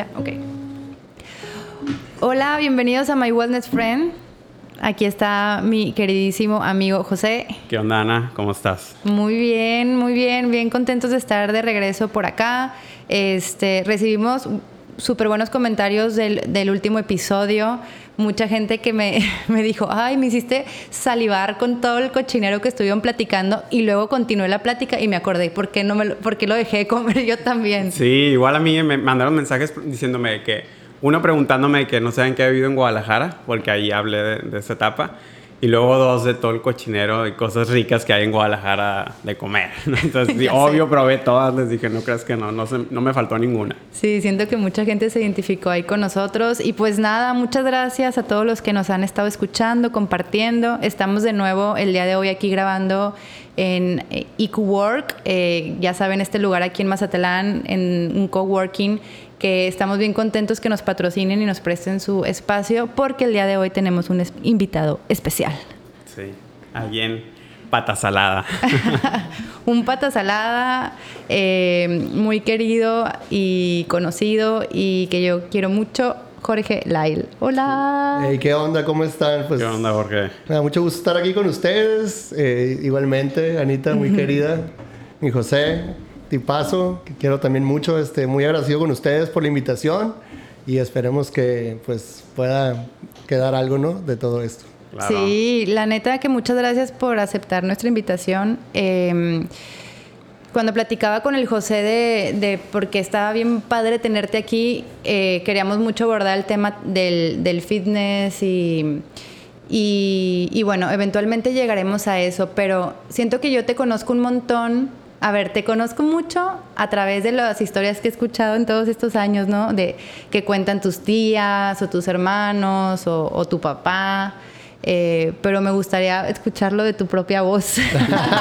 ¿Ya? Ok. Hola, bienvenidos a My Wellness Friend. Aquí está mi queridísimo amigo José. ¿Qué onda, Ana? ¿Cómo estás? Muy bien, muy bien, bien contentos de estar de regreso por acá. Este, recibimos súper buenos comentarios del, del, último episodio. Mucha gente que me, me, dijo, ay, me hiciste salivar con todo el cochinero que estuvieron platicando y luego continué la plática y me acordé, ¿por qué, no me lo, por qué lo dejé de comer yo también? Sí, igual a mí me mandaron mensajes diciéndome que uno preguntándome que no saben qué he vivido en Guadalajara, porque ahí hablé de, de, esa etapa. Y luego dos de todo el cochinero y cosas ricas que hay en Guadalajara de comer. Entonces, sí, obvio, probé todas. Les dije, no creas que no, no, se, no me faltó ninguna. Sí, siento que mucha gente se identificó ahí con nosotros. Y pues nada, muchas gracias a todos los que nos han estado escuchando, compartiendo. Estamos de nuevo el día de hoy aquí grabando en EcoWork. Eh, ya saben, este lugar aquí en Mazatlán, en un coworking que estamos bien contentos que nos patrocinen y nos presten su espacio porque el día de hoy tenemos un invitado especial. Sí, alguien pata salada. un pata salada eh, muy querido y conocido y que yo quiero mucho. Jorge Lail. Hola. Hey, ¿Qué onda? ¿Cómo están? Pues, ¿Qué onda, Jorge? Me da mucho gusto estar aquí con ustedes. Eh, igualmente, Anita, muy querida. Mi José, tipazo, que quiero también mucho, este, muy agradecido con ustedes por la invitación y esperemos que pues pueda quedar algo, ¿no? De todo esto. Claro. Sí, la neta que muchas gracias por aceptar nuestra invitación. Eh, cuando platicaba con el José de, de, porque estaba bien padre tenerte aquí, eh, queríamos mucho abordar el tema del, del fitness y, y, y bueno, eventualmente llegaremos a eso, pero siento que yo te conozco un montón a ver, te conozco mucho a través de las historias que he escuchado en todos estos años, ¿no? De que cuentan tus tías o tus hermanos o, o tu papá. Eh, pero me gustaría escucharlo de tu propia voz.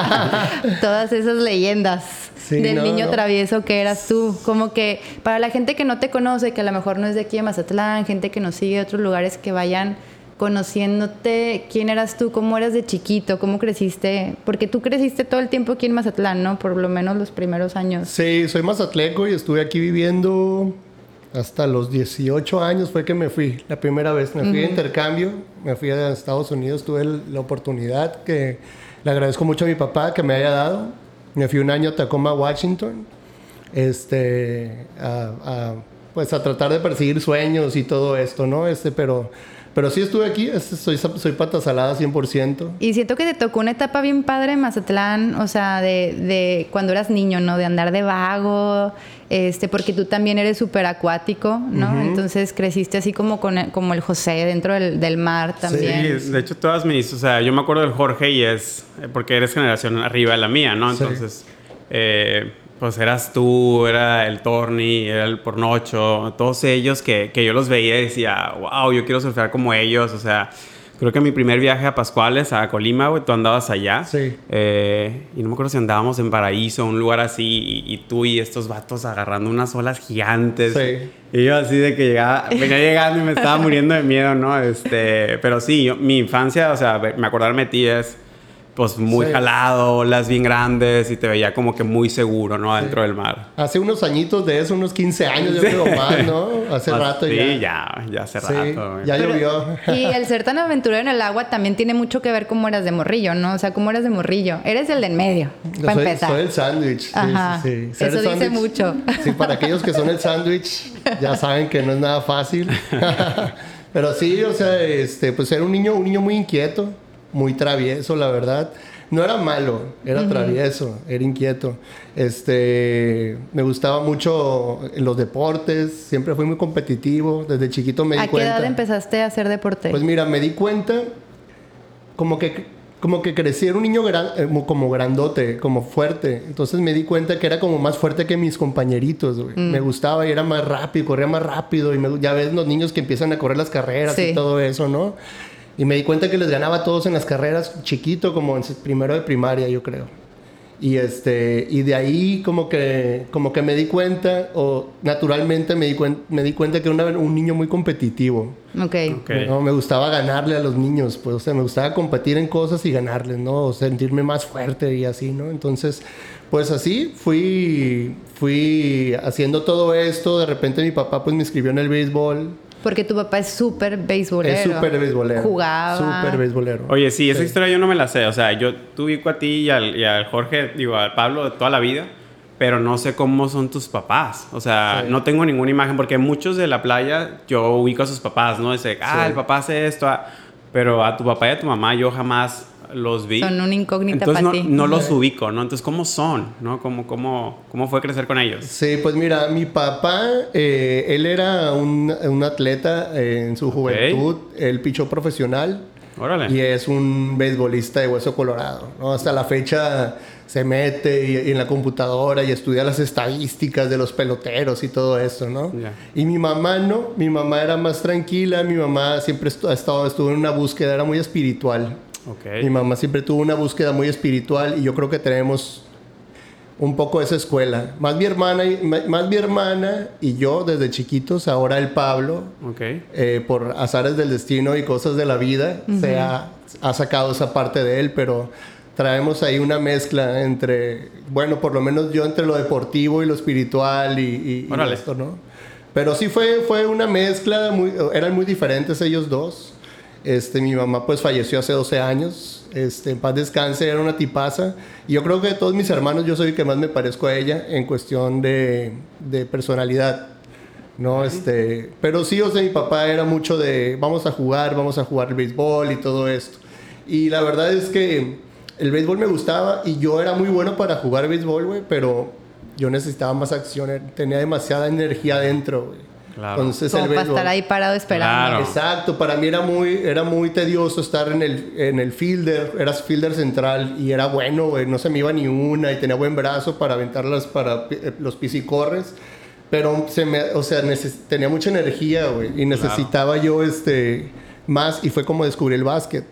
Todas esas leyendas sí, del no, niño no. travieso que eras tú. Como que para la gente que no te conoce, que a lo mejor no es de aquí de Mazatlán, gente que nos sigue de otros lugares que vayan conociéndote, quién eras tú, cómo eras de chiquito, cómo creciste, porque tú creciste todo el tiempo aquí en Mazatlán, ¿no? Por lo menos los primeros años. Sí, soy mazatleco y estuve aquí viviendo hasta los 18 años fue que me fui, la primera vez, me fui uh -huh. de intercambio, me fui a Estados Unidos, tuve la oportunidad que le agradezco mucho a mi papá que me haya dado, me fui un año a Tacoma, Washington, este, a, a, pues a tratar de perseguir sueños y todo esto, ¿no? Este, pero pero sí estuve aquí, soy, soy pata salada 100%. Y siento que te tocó una etapa bien padre en Mazatlán, o sea, de, de cuando eras niño, ¿no? De andar de vago, este, porque tú también eres súper acuático, ¿no? Uh -huh. Entonces creciste así como, con el, como el José dentro del, del, mar también. Sí, de hecho todas mis, o sea, yo me acuerdo del Jorge y es, porque eres generación arriba de la mía, ¿no? Entonces, sí. eh, pues eras tú, era el Torni, era el Pornocho, todos ellos que, que yo los veía y decía, wow, yo quiero surfear como ellos, o sea, creo que mi primer viaje a Pascuales, a Colima, güey, tú andabas allá. Sí. Eh, y no me acuerdo si andábamos en Paraíso, un lugar así, y, y, tú y estos vatos agarrando unas olas gigantes. Sí. Y yo así de que llegaba, venía llegando y me estaba muriendo de miedo, ¿no? Este, pero sí, yo, mi infancia, o sea, me acordarme de ti es pues muy sí. jalado, olas bien grandes y te veía como que muy seguro, ¿no? Dentro sí. del mar. Hace unos añitos de eso, unos 15 años, yo creo más, ¿no? Hace pues, rato sí, ya. Sí, ya, ya hace sí, rato. Ya Pero, llovió. Y el ser tan aventurero en el agua también tiene mucho que ver cómo eras de morrillo, ¿no? O sea, cómo eras de morrillo. Eres el de en medio, para soy, empezar. Soy el sándwich. Ajá. Sí, sí. Eso dice mucho. Sí, para aquellos que son el sándwich, ya saben que no es nada fácil. Pero sí, o sea, este, pues era un niño, un niño muy inquieto, muy travieso, la verdad no era malo, era uh -huh. travieso, era inquieto. Este, me gustaba mucho los deportes, siempre fui muy competitivo, desde chiquito me di ¿A qué cuenta. edad empezaste a hacer deporte? Pues mira, me di cuenta como que como que crecí, era un niño gran, eh, como grandote, como fuerte. Entonces me di cuenta que era como más fuerte que mis compañeritos, mm. Me gustaba y era más rápido, corría más rápido. Y me, ya ves los niños que empiezan a correr las carreras sí. y todo eso, ¿no? Y me di cuenta que les ganaba a todos en las carreras chiquito, como en primero de primaria, yo creo. Y, este, y de ahí como que, como que me di cuenta, o naturalmente me di, me di cuenta que era un niño muy competitivo. Ok. okay. ¿no? Me gustaba ganarle a los niños, pues, o sea, me gustaba competir en cosas y ganarles, ¿no? O sentirme más fuerte y así, ¿no? Entonces, pues así fui, fui haciendo todo esto. De repente mi papá pues me inscribió en el béisbol. Porque tu papá es súper beisbolero. Es súper beisbolero. Jugaba. Súper beisbolero. Oye, sí, esa historia yo no me la sé. O sea, yo te ubico a ti y al, y al, Jorge, digo, al Pablo de toda la vida, pero no sé cómo son tus papás. O sea, no tengo ninguna imagen, porque muchos de la playa yo ubico a sus papás, ¿no? Dice, ah, el papá hace esto. Ah", pero a tu papá y a tu mamá yo jamás los vi. Son una incógnita Entonces para no, ti. no los ubico, ¿no? Entonces, ¿cómo son? ¿No? ¿Cómo, cómo, cómo fue crecer con ellos? Sí, pues mira, mi papá, eh, él era un, un atleta eh, en su juventud, él pichó profesional. Órale. Y es un beisbolista de hueso colorado, ¿no? Hasta la fecha se mete y, en la computadora y estudia las estadísticas de los peloteros y todo eso, ¿no? Yeah. Y mi mamá no, mi mamá era más tranquila, mi mamá siempre ha estado, estuvo en una búsqueda, era muy espiritual. Okay. Mi mamá siempre tuvo una búsqueda muy espiritual y yo creo que tenemos un poco esa escuela. Más mi hermana y, más mi hermana y yo desde chiquitos, ahora el Pablo, okay. eh, por azares del destino y cosas de la vida, uh -huh. se ha, ha, sacado esa parte de él, pero traemos ahí una mezcla entre, bueno, por lo menos yo entre lo deportivo y lo espiritual y, y, y esto, ¿no? Pero sí fue, fue una mezcla, muy, eran muy diferentes ellos dos. Este, mi mamá pues falleció hace 12 años. Este, en paz descanse, era una tipaza. Y yo creo que de todos mis hermanos yo soy el que más me parezco a ella en cuestión de, de personalidad. ¿no? Este, pero sí, o sea, mi papá era mucho de vamos a jugar, vamos a jugar el béisbol y todo esto. Y la verdad es que el béisbol me gustaba y yo era muy bueno para jugar béisbol, güey, pero yo necesitaba más acción, tenía demasiada energía adentro, güey. Claro. Entonces, Como el para estar ahí parado esperando. Claro. Exacto, para mí era muy, era muy tedioso estar en el, en el fielder, eras fielder central y era bueno, güey, no se me iba ni una y tenía buen brazo para aventarlas para eh, los pisicorres, pero se me, o sea, tenía mucha energía, güey, y necesitaba claro. yo este, más y fue como descubrí el básquet.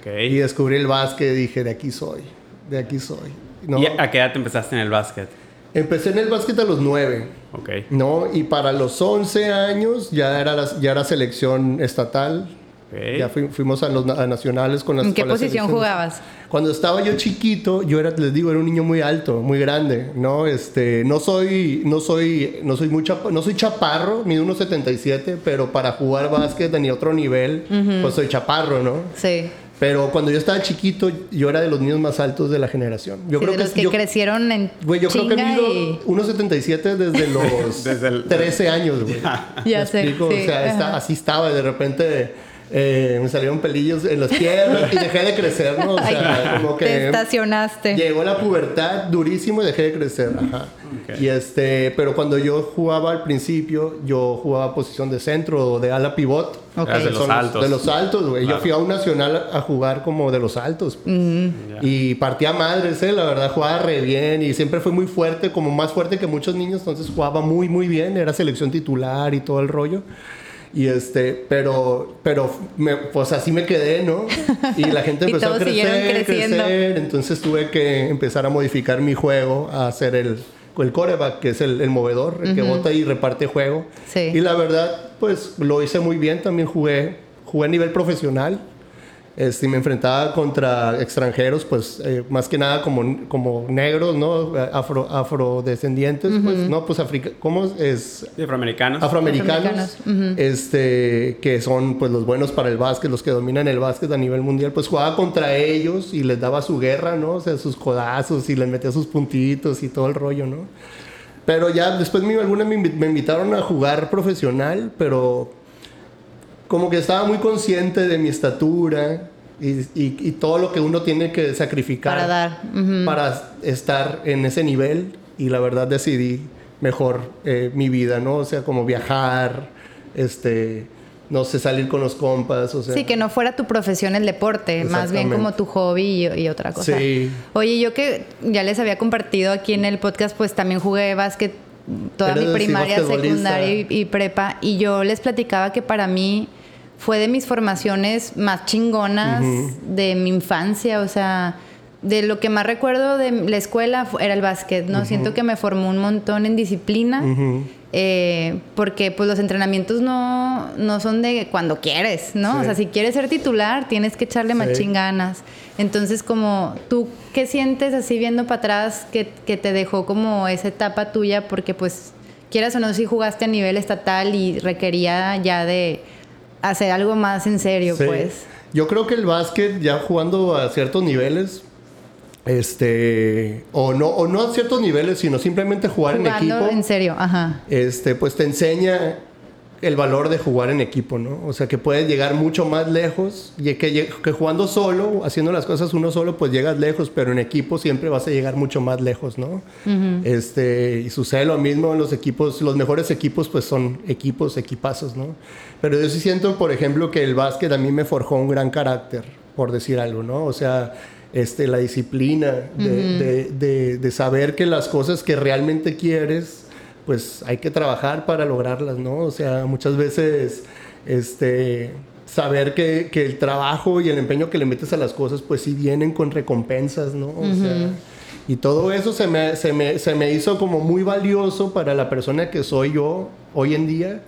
Okay. Y descubrí el básquet y dije, de aquí soy, de aquí soy. ¿no? ¿Y a qué edad te empezaste en el básquet? Empecé en el básquet a los 9. Ok. ¿No? Y para los 11 años ya era, la, ya era selección estatal. Okay. Ya fui, fuimos a los a nacionales con las ¿En qué con las posición jugabas? Cuando estaba yo chiquito, yo era, les digo, era un niño muy alto, muy grande, ¿no? Este, no soy, no soy, no soy muy chapa, no soy chaparro, mido 1.77, pero para jugar básquet ni otro nivel, uh -huh. pues soy chaparro, ¿no? Sí. Pero cuando yo estaba chiquito, yo era de los niños más altos de la generación. Yo sí, creo de que, los que yo, crecieron en Güey, yo creo que mido y... 1.77 desde los desde el, 13 años, güey. ya sé. Sí. O sea, está, así estaba. De repente eh, me salieron pelillos en las piernas y dejé de crecer, ¿no? O sea, Ay, como que... Te estacionaste. Llegó la pubertad durísimo y dejé de crecer. Ajá. Okay. Y este, pero cuando yo jugaba al principio, yo jugaba posición de centro o de ala pivot. Okay. De los altos. De los altos, güey. Claro. Yo fui a un nacional a jugar como de los altos. Mm -hmm. Y partía madres, ¿eh? La verdad, jugaba re bien y siempre fue muy fuerte, como más fuerte que muchos niños. Entonces jugaba muy, muy bien. Era selección titular y todo el rollo. Y este, pero, pero, me, pues así me quedé, ¿no? Y la gente empezó a crecer, crecer. Entonces tuve que empezar a modificar mi juego, a hacer el, el coreback, que es el, el movedor, el uh -huh. que bota y reparte juego. Sí. Y la verdad, pues lo hice muy bien. También jugué, jugué a nivel profesional. Este, me enfrentaba contra extranjeros, pues eh, más que nada como, como negros, ¿no? Afro, afrodescendientes, uh -huh. pues, ¿no? Pues africa ¿cómo es? Afroamericanos. Afroamericanos, Afroamericanos. Uh -huh. este, que son pues los buenos para el básquet, los que dominan el básquet a nivel mundial, pues jugaba contra ellos y les daba su guerra, ¿no? O sea, sus codazos y les metía sus puntitos y todo el rollo, ¿no? Pero ya después me, algunas me, me invitaron a jugar profesional, pero como que estaba muy consciente de mi estatura y, y, y, todo lo que uno tiene que sacrificar para dar uh -huh. para estar en ese nivel y la verdad decidí mejor eh, mi vida, ¿no? O sea, como viajar, este, no sé, salir con los compas, o sea. Sí, que no fuera tu profesión el deporte, más bien como tu hobby y, y otra cosa. Sí. Oye, yo que ya les había compartido aquí en el podcast, pues también jugué básquet toda Eres mi primaria, secundaria y, y prepa y yo les platicaba que para mí fue de mis formaciones más chingonas uh -huh. de mi infancia, o sea, de lo que más recuerdo de la escuela era el básquet, ¿no? Siento que me formó un montón en disciplina. Eh, porque pues los entrenamientos no, no son de cuando quieres, ¿no? O sea, si quieres ser titular, tienes que echarle sí. ganas. Entonces, como tú, ¿qué sientes así viendo para atrás que, que, te dejó como esa etapa tuya? Porque pues, quieras o no, si jugaste a nivel estatal y requería ya de hacer algo más en serio, pues. Yo creo que el básquet, ya jugando a ciertos niveles, este o no o no a ciertos niveles sino simplemente jugar en equipo en serio ajá este pues te enseña el valor de jugar en equipo no o sea que puedes llegar mucho más lejos y que, que jugando solo haciendo las cosas uno solo pues llegas lejos pero en equipo siempre vas a llegar mucho más lejos no este y sucede lo mismo en los equipos los mejores equipos pues son equipos equipazos no pero yo sí siento por ejemplo que el básquet a mí me forjó un gran carácter por decir algo no o sea este, la disciplina de, saber que las cosas que realmente quieres, pues hay que trabajar para lograrlas, ¿no? O sea, muchas veces, este, saber que, el trabajo y el empeño que le metes a las cosas, pues sí vienen con recompensas, ¿no? O sea, y todo eso se me, se, me, se me hizo como muy valioso para la persona que soy yo hoy en día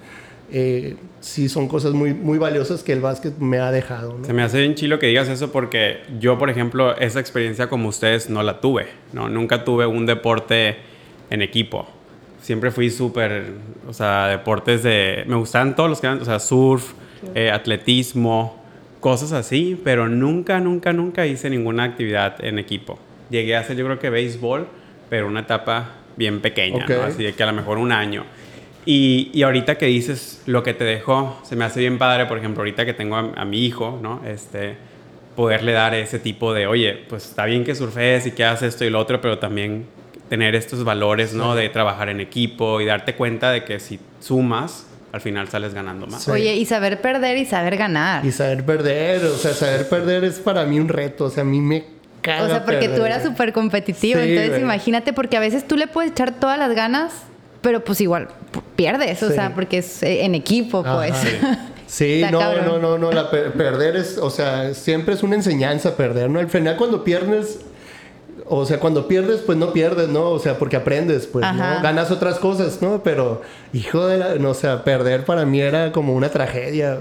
eh, sí son cosas muy, muy valiosas que el básquet me ha dejado. Se me hace bien chilo que digas eso porque yo, por ejemplo, esa experiencia como ustedes no la tuve, ¿no? Nunca tuve un deporte en equipo. Siempre fui súper, o sea, deportes de... Me gustaban todos los que eran, o sea, surf, eh, atletismo, cosas así, pero nunca, nunca, nunca hice ninguna actividad en equipo. Llegué a hacer yo creo que béisbol, pero una etapa bien pequeña, ¿no? Así de que a lo mejor un año. Y, y, ahorita que dices lo que te dejó, se me hace bien padre, por ejemplo, ahorita que tengo a, mi hijo, ¿no? Este, poderle dar ese tipo de, oye, pues está bien que surfees y que hagas esto y lo otro, pero también tener estos valores, ¿no? De trabajar en equipo y darte cuenta de que si sumas, al final sales ganando más. Oye, y saber perder y saber ganar. Y saber perder, o sea, saber perder es para mí un reto, o sea, a mí me caga O sea, porque tú eras súper competitivo, entonces imagínate, porque a veces tú le puedes echar todas las ganas pero pues igual pierdes, o sea, porque es eh, en equipo, pues. Sí, no, no, no, no, la perder es, o sea, siempre es una enseñanza perder, ¿no? Al final cuando pierdes, o sea, cuando pierdes, pues no pierdes, ¿no? O sea, porque aprendes, pues, ¿no? Ganas otras cosas, ¿no? Pero, hijo de la, no, o sea, perder para mí era como una tragedia.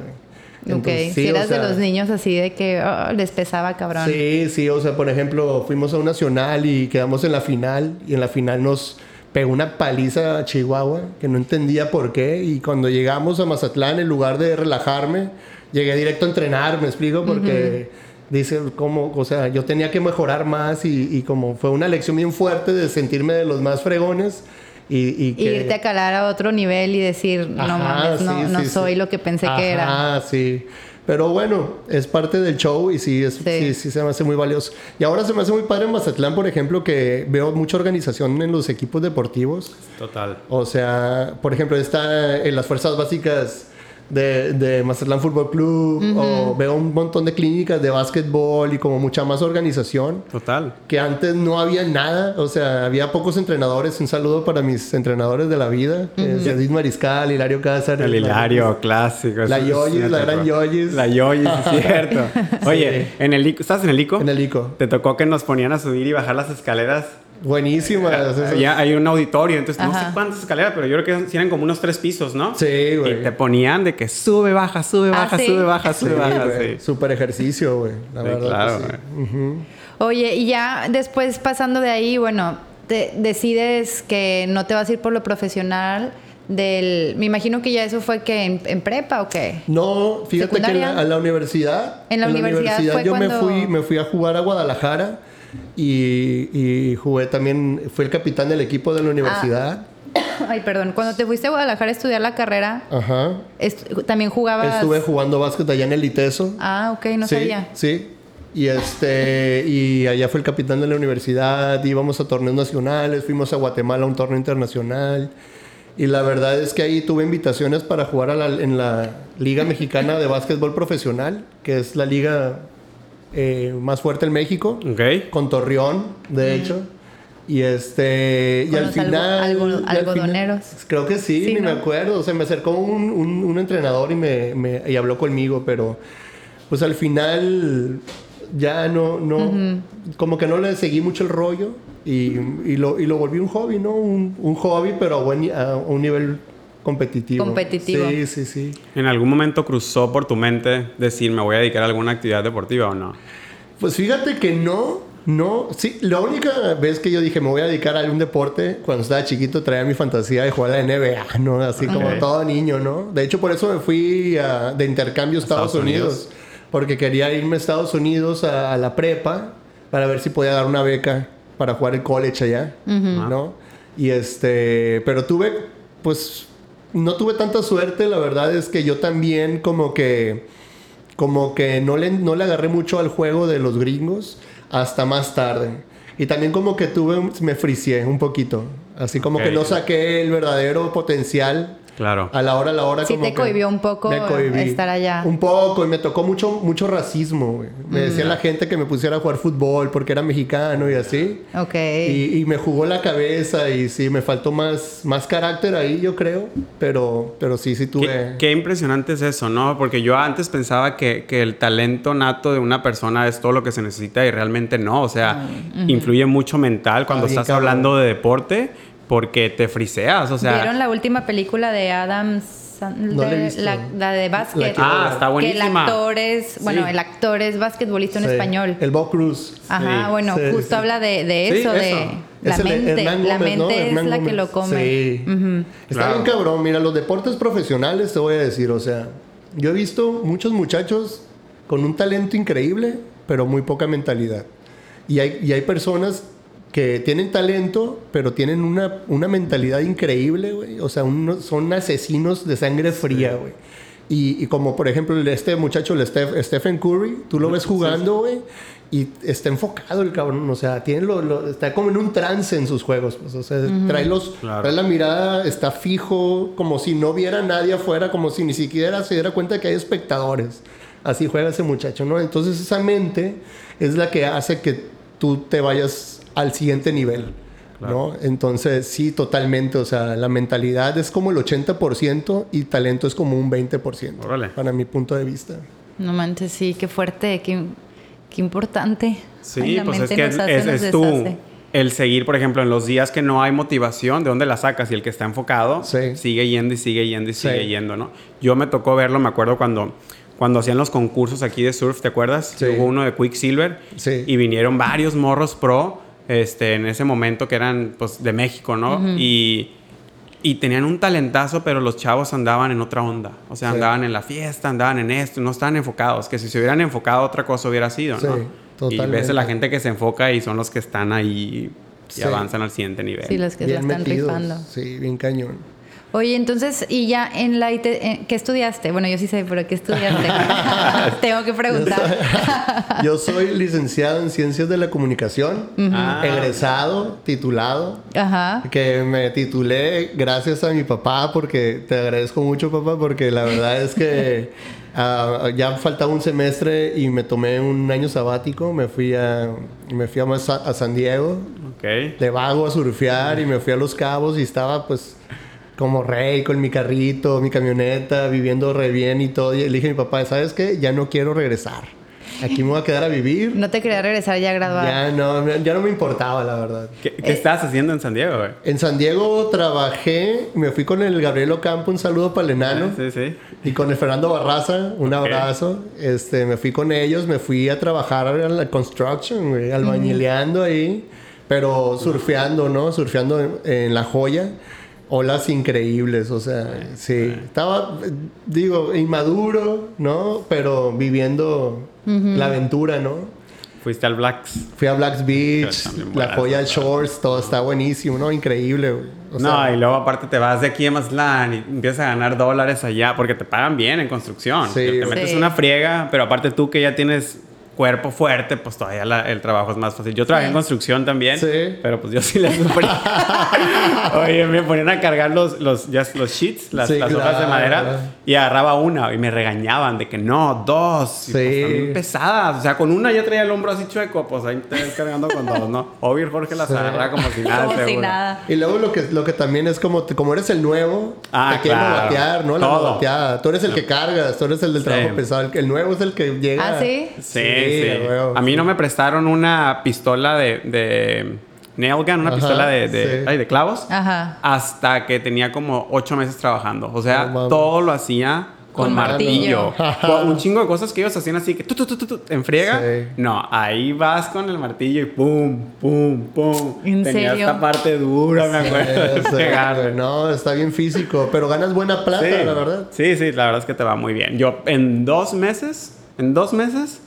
ok, si eras de los niños así de que oh, les pesaba cabrón. Sí, sí, o sea, por ejemplo, fuimos a un nacional y quedamos en la final y en la final nos pegó una paliza a Chihuahua que no entendía por qué y cuando llegamos a Mazatlán en lugar de relajarme llegué directo a entrenar me explico porque dice como o sea yo tenía que mejorar más y, como fue una lección bien fuerte de sentirme de los más fregones y, y, irte a calar a otro nivel y decir no mames no, no soy lo que pensé que era ah sí pero bueno, es parte del show y sí, es, sí. sí. se me hace muy valioso. Y ahora se me hace muy padre en Mazatlán, por ejemplo, que veo mucha organización en los equipos deportivos. Total. O sea, por ejemplo, está en las fuerzas básicas de, de Mazatlán Fútbol Club, o veo un montón de clínicas de básquetbol y como mucha más organización. Total. Que antes no había nada, o sea, había pocos entrenadores. Un saludo para mis entrenadores de la vida, uh Mariscal, Hilario Cáceres. El Hilario, clásico. La Yoyis, la gran Yoyis. La Yoyis, es cierto. Oye, en el ¿estás en el ICO? En el ICO. ¿Te tocó que nos ponían a subir y bajar las escaleras? Buenísima. Ya hay un auditorio, entonces no sé cuántas escaleras, pero yo creo que eran como unos tres pisos, ¿no? Sí, güey. Y te ponían de que sube, baja, sube, ah, baja, sube, baja, sube, baja. Sí. Súper ejercicio, güey. La verdad. Claro, Oye, y ya después pasando de ahí, bueno, te decides que no te vas a ir por lo profesional. Del, me imagino que ya eso fue que en, prepa o qué? No, fíjate que en la, a la universidad. En la, universidad, yo me fui, me fui a jugar a Guadalajara y, jugué también, fui el capitán del equipo de la universidad. Ah. Ay, perdón. Cuando te fuiste a Guadalajara a estudiar la carrera, Ajá. también jugabas. Estuve jugando básquet allá en el ITESO. Ah, ok, no sabía. Sí. Y este y allá fue el capitán de la universidad, íbamos a torneos nacionales, fuimos a Guatemala a un torneo internacional. Y la verdad es que ahí tuve invitaciones para jugar en la Liga Mexicana de Básquetbol Profesional, que es la liga eh, más fuerte en México. Con Torreón, de hecho. Y este. y al final. algodoneros. creo que sí, ni me acuerdo. O sea, me acercó un, un, entrenador y me, y habló conmigo, pero. Pues al final. ya no, no, como que no le seguí mucho el rollo y, y, lo, y lo volví un hobby, ¿no? Un, un hobby, pero a, buen, a un nivel competitivo. Competitivo. Sí, sí, sí. ¿En algún momento cruzó por tu mente decir, me voy a dedicar a alguna actividad deportiva o no? Pues fíjate que no, no. Sí, la única vez que yo dije me voy a dedicar a algún deporte, cuando estaba chiquito traía mi fantasía de jugar a la NBA, ¿no? Así como todo niño, ¿no? De hecho, por eso me fui a- de intercambio a Estados, Estados Unidos, Unidos. Porque quería irme a Estados Unidos a, a la prepa para ver si podía dar una beca para jugar el college allá, ¿no? Y este, pero tuve, pues, no tuve tanta suerte, la verdad es que yo también como que, como que no le, no le agarré mucho al juego de los gringos hasta más tarde. Y también como que tuve, me fricié un poquito, así como que no saqué el verdadero potencial Claro. a la hora, a la hora. Sí como te que cohibió un poco me cohibí. estar allá. Un poco, y me tocó mucho, mucho racismo, güey. Me Mm. decía la gente que me pusiera a jugar fútbol porque era mexicano y así. Ok. Y, y me jugó la cabeza y sí, me faltó más, más carácter ahí, yo creo. Pero, pero sí, sí Qué, tuve... qué impresionante es eso, ¿no? Porque yo antes pensaba que, que el talento nato de una persona es todo lo que se necesita y realmente no. O sea, influye mucho mental cuando Ah, estás cabrón. hablando de deporte porque te friseas. O sea, ¿Vieron la última película de Adam Sandler? No la he visto. La, la de básquet. que- Ah, está Que el buenísima. actor es, bueno, Sí. el actor es basquetbolista en Sí, español. El Bob Cruz. Ajá, Sí. bueno, Sí, justo sí. habla de, de Sí, eso, de eso. la Es mente. Hernán la Gómez, ¿no? mente es la que Gómez. lo come. Sí. Ujú. Está Claro. bien cabrón. Mira, los deportes profesionales, te voy a decir, o sea, yo he visto muchos muchachos con un talento increíble, pero muy poca mentalidad. Y hay, y hay personas que tienen talento, pero tienen una, una mentalidad increíble, güey. O sea, unos- son asesinos de sangre fría, güey. Y, y como por ejemplo este muchacho, el Steph- Stephen Curry, tú lo ves jugando, güey, y está enfocado el cabrón. O sea, tiene lo, lo- está como en un trance en sus juegos. Pues, o sea, trae, los, Claro. trae la mirada, está fijo, como si no viera nadie afuera, como si ni siquiera se diera cuenta que hay espectadores. Así juega ese muchacho, ¿no? Entonces esa mente es la que hace que tú te vayas al siguiente nivel. ¿No? Entonces, sí, totalmente. O sea, la mentalidad es como el 80% y talento es como un 20%. Órale. Para mi punto de vista. No manches, sí, qué fuerte, qué, qué importante. Sí, Ay, pues es que es, hace, es- tú el seguir, por ejemplo, en los días que no hay motivación, ¿de dónde la sacas? Y el que está enfocado Sí. sigue yendo y sigue yendo y sigue yendo, ¿no? Yo me tocó verlo, me acuerdo cuando, cuando hacían los concursos aquí de surf, ¿te acuerdas? Sí. Hubo uno de Quicksilver Sí. y vinieron varios morros pro este, en ese momento que eran pues, de México, ¿no? y, y tenían un talentazo, pero los chavos andaban en otra onda. O sea, Sí. andaban en la fiesta, andaban en esto, no estaban enfocados. Que si se hubieran enfocado, otra cosa hubiera sido, Sí, ¿no? Y ves a la gente que se enfoca y son los que están ahí y Sí. avanzan al siguiente nivel. Sí, los que la están rifando. Sí, bien cañón. Oye, entonces, y ya en la IT, eh, ¿qué estudiaste? Bueno, yo sí sé, pero ¿qué estudiaste? Tengo que preguntar. Yo soy licenciado en Ciencias de la Comunicación, Ah. egresado, titulado, Ajá. que me titulé gracias a mi papá, porque te agradezco mucho, papá, porque la verdad es que ah, ya faltaba un semestre y me tomé un año sabático, me fui a, me fui a, a San Diego, Ok. de vago a surfear y me fui a Los Cabos y estaba pues como rey con mi carrito, mi camioneta, viviendo re bien y todo. Y le dije a mi papá, ¿sabes qué? Ya no quiero regresar. Aquí me voy a quedar a vivir. No te quería regresar ya graduado. Ya no, ya no me importaba, la verdad. ¿Qué, qué estás haciendo en San Diego, güey? En San Diego trabajé, me fui con el Gabriel Ocampo, un saludo para el enano. Sí, sí. Y con el Fernando Barraza, un abrazo. Este, me fui con ellos, me fui a trabajar a la construction, güey, albañileando ahí, pero surfeando, ¿no? Surfeando en, en La Joya. Olas increíbles, o sea, sí. Estaba, digo, inmaduro, ¿no? Pero viviendo la aventura, ¿no? Fuiste al Blacks. Fui a Blacks Beach, La Joya. Shores, todo está buenísimo, ¿no? Increíble, no, sea, y luego aparte te vas de aquí a Mazatlán y empiezas a ganar dólares allá porque te pagan bien en construcción. Sí. te metes Sí. una friega, pero aparte tú que ya tienes cuerpo fuerte, pues todavía la- el trabajo es más fácil. Yo trabajé Sí. en construcción también, Sí. pero pues yo sí le sufrí. Oye, me ponían a cargar los, los, ya- los sheets, las, Sí, las hojas de madera, y agarraba una y me regañaban de que no, dos. Y, pues, pesadas. O sea, con una ya traía el hombro así chueco, pues ahí te vas cargando con dos, ¿no? Obvio, Jorge las Sí. agarra como si nada. Como si seguro. nada. Y luego lo que, lo que también es como, como eres el nuevo, Ah, te quieren claro. batear, ¿no? La Todo. bateada. Tú eres el que cargas, tú eres el del Sí. trabajo pesado. El, el nuevo es el que llega. ¿Ah, sí? Sí, sí. a mí sí. no me prestaron una pistola de, de nail gun, una Ajá, pistola de, de, sí. ay, de clavos, Ajá. hasta que tenía como ocho meses trabajando. O sea, todo lo hacía con, Con martillo. un chingo de cosas que ellos hacían así que tu, tu, tu, tu, en friega. Sí. No, ahí vas con el martillo y pum, pum, pum. ¿En Tenía serio? esta parte dura, me acuerdo. Sí, no, está bien físico, pero ganas buena plata, Sí. la verdad. Sí, sí, la verdad es que te va muy bien. Yo en dos meses, en dos meses,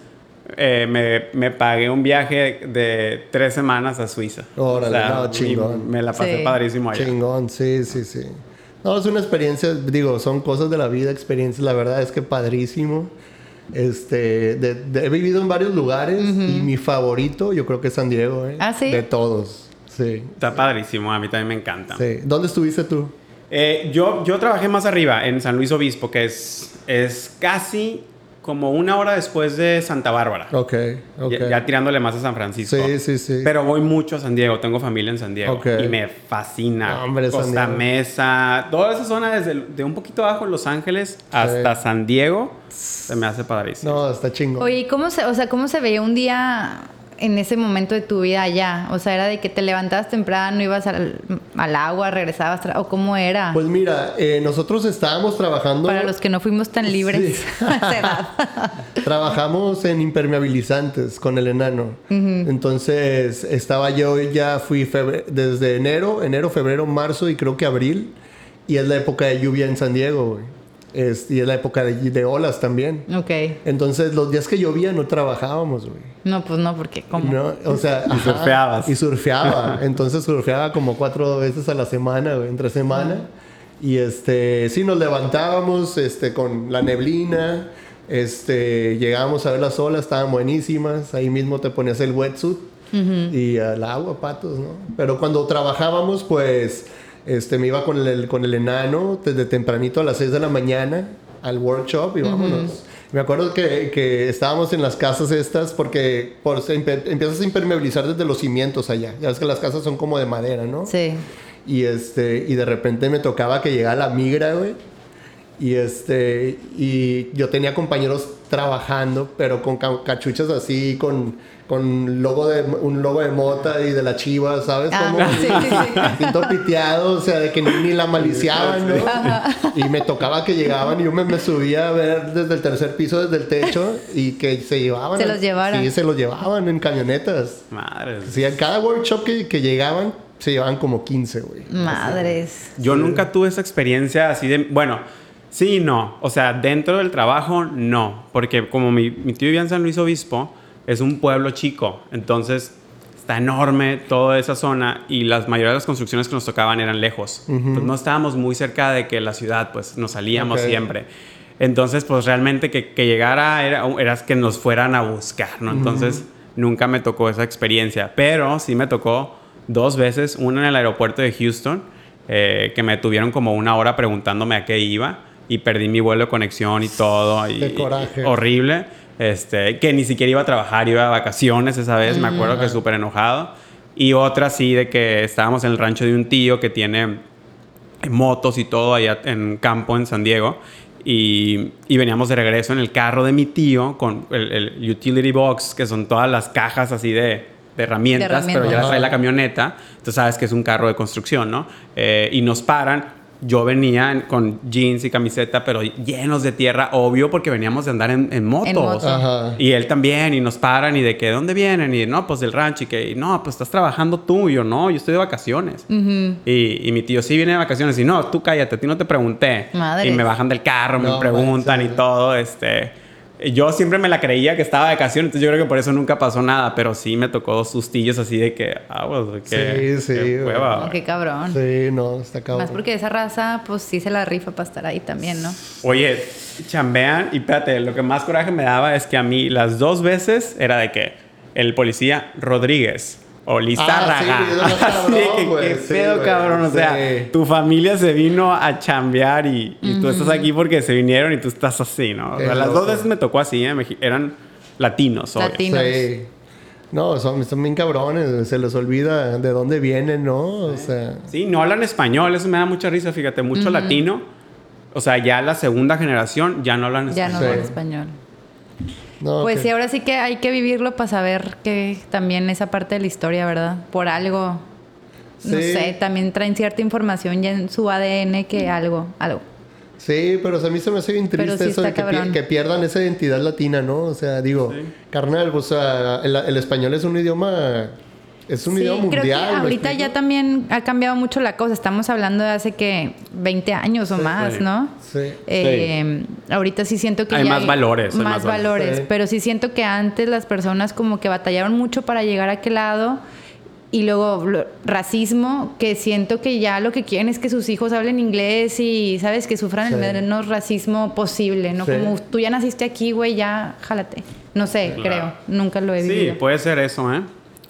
eh, me, me pagué un viaje de tres semanas a Suiza. Órale, no, chingón. Me la pasé Sí. padrísimo allá. Chingón, sí, sí, sí. No, es una experiencia, digo, son cosas de la vida, experiencias, la verdad es que padrísimo. Este, de- de- he vivido en varios lugares y mi favorito yo creo que es San Diego, ¿eh? ¿Ah, sí? De todos, sí. Está padrísimo, a mí también me encanta. sí. ¿Dónde estuviste tú? Eh, yo, yo trabajé más arriba, en San Luis Obispo, que es, es casi como una hora después de Santa Bárbara. Ok, ok. Ya, ya tirándole más a San Francisco. Sí, sí, sí. Pero voy mucho a San Diego, tengo familia en San Diego. Ok. Y me fascina. Hombre, San Costa Diego. Mesa, toda esa zona desde el- de un poquito abajo en Los Ángeles hasta San Diego, se me hace padrísimo. No, está chingón. Oye, ¿y ¿cómo se, o sea, cómo se veía un día en ese momento de tu vida allá? O sea, era de que te levantabas temprano, ibas al, al agua, regresabas, o cómo era. Pues mira, eh, nosotros estábamos trabajando. Para los que no fuimos tan libres Sí. Trabajamos en impermeabilizantes con el enano. Entonces estaba yo ya fui desde enero, enero, febrero, marzo y creo que abril. Y es la época de lluvia en San Diego, güey. Es- y es la época de, de olas también. ok. Entonces los días que llovía no trabajábamos, güey. No, pues no, porque ¿cómo? No, o sea, ajá, surfeabas. Y surfeaba. Entonces surfeaba como cuatro veces a la semana, güey, entre semana. Y este, sí, nos levantábamos este, con la neblina. Este, llegábamos a ver las olas, estaban buenísimas. Ahí mismo te ponías el wetsuit y al agua, patos, ¿no? Pero cuando trabajábamos, pues, este, me iba con el, con el enano desde tempranito a las 6 de la mañana al workshop y vámonos. Me acuerdo que, que estábamos en las casas estas porque por, empiezas a impermeabilizar desde los cimientos allá. Ya ves que las casas son como de madera, ¿no? Sí. Y este, y de repente me tocaba que llegara la migra, güey. Y este, y yo tenía compañeros trabajando, pero con ca- cachuchas así, con, con logo de, un logo de mota y de la chiva, ¿sabes? Ah, Como sí, sí, sí. todo piteado, o sea, de que ni, ni la maliciaban, ¿no? Y me tocaba que llegaban y yo me, me subía a ver desde el tercer piso, desde el techo, y que se llevaban. Se los llevaran. Sí, se los llevaban en camionetas. Madre. Sí, en cada workshop que, que llegaban, se llevaban como 15, güey. Madres. Yo nunca tuve esa experiencia así de... Bueno, sí y no. O sea, dentro del trabajo, no. Porque como mi, mi tío vivía en San Luis Obispo, es un pueblo chico. Entonces, está enorme toda esa zona y las mayoría de las construcciones que nos tocaban eran lejos. Entonces, no estábamos muy cerca de que la ciudad, pues nos salíamos siempre. Entonces, pues realmente que, que llegara era, era que nos fueran a buscar, ¿no? Entonces, nunca me tocó esa experiencia. Pero sí me tocó dos veces, una en el aeropuerto de Houston, eh, que me tuvieron como una hora preguntándome a qué iba y perdí mi vuelo de conexión y todo. Y, coraje. y- horrible. Este, que ni siquiera iba a trabajar, iba a vacaciones esa vez, me acuerdo que súper enojado. Y otra sí, de que estábamos en el rancho de un tío que tiene motos y todo allá en campo en San Diego. Y, y veníamos de regreso en el carro de mi tío con el, el utility box, que son todas las cajas así de, de herramientas, De pero ya las trae la camioneta. Entonces sabes que es un carro de construcción, ¿no? Eh, y nos paran. Yo venía en- con jeans y camiseta, pero llenos de tierra, obvio, porque veníamos de andar en, en motos. moto. Ajá. Y él también, y nos paran, y de que, ¿dónde vienen? Y no, pues del rancho, y que, y no, pues estás trabajando tú, y yo no, yo estoy de vacaciones. y, y mi tío sí viene de vacaciones, y no, tú cállate, a ti no te pregunté. Madres. Y me bajan del carro, me preguntan y todo, este. Yo siempre me la creía que estaba de vacaciones, entonces yo creo que por eso nunca pasó nada, pero sí me tocó dos sustillos así de que, ah, pues, que, Sí, sí, que güey. hueva, No, qué cabrón. Sí, no, está cabrón. Más porque esa raza, pues sí se la rifa para estar ahí también, ¿no? Oye, chambean y espérate, lo que más coraje me daba es que a mí las dos veces era de que el policía Rodríguez o Lizárraga. Ah, sí, Así que, güey. qué Sí, pedo, güey. cabrón. O sea, tu familia se vino a chambear y, y tú estás aquí porque se vinieron y tú estás así, ¿no? O sea, las dos veces me tocó así, ¿eh? Eran latinos, obvio. Latinos. Sí. No, son, son bien cabrones. Se les olvida de dónde vienen, ¿no? O sea... Sí, no hablan español, eso me da mucha risa, fíjate, mucho latino. O sea, ya la segunda generación ya no hablan Ya no español. hablan Sí. español. No, Pues sí, ahora sí que hay que vivirlo para saber que también esa parte de la historia, ¿verdad? Por algo, no sé, también traen cierta información ya en su ADN que algo, algo. Sí, pero a mí se me hace bien triste sí eso de que, pierdan esa identidad latina, ¿no? O sea, digo, Sí. carnal, o sea, el, el español es un idioma, es un sí, idioma mundial. creo que ¿me ahorita explico? ya también ha cambiado mucho la cosa. Estamos hablando de hace que 20 años o más, sí. ¿no? Sí. Eh, Ahorita sí siento que Hay ya más valores, hay más, más valores, valores. Sí. pero sí siento que antes las personas como que batallaron mucho para llegar a aquel lado y luego lo- racismo, que siento que ya lo que quieren es que sus hijos hablen inglés y sabes que sufran Sí. el menos racismo posible, no Sí. como tú ya naciste aquí, güey, ya jálate. No sé, Claro. creo, nunca lo he Sí, vivido. puede ser eso, ¿eh?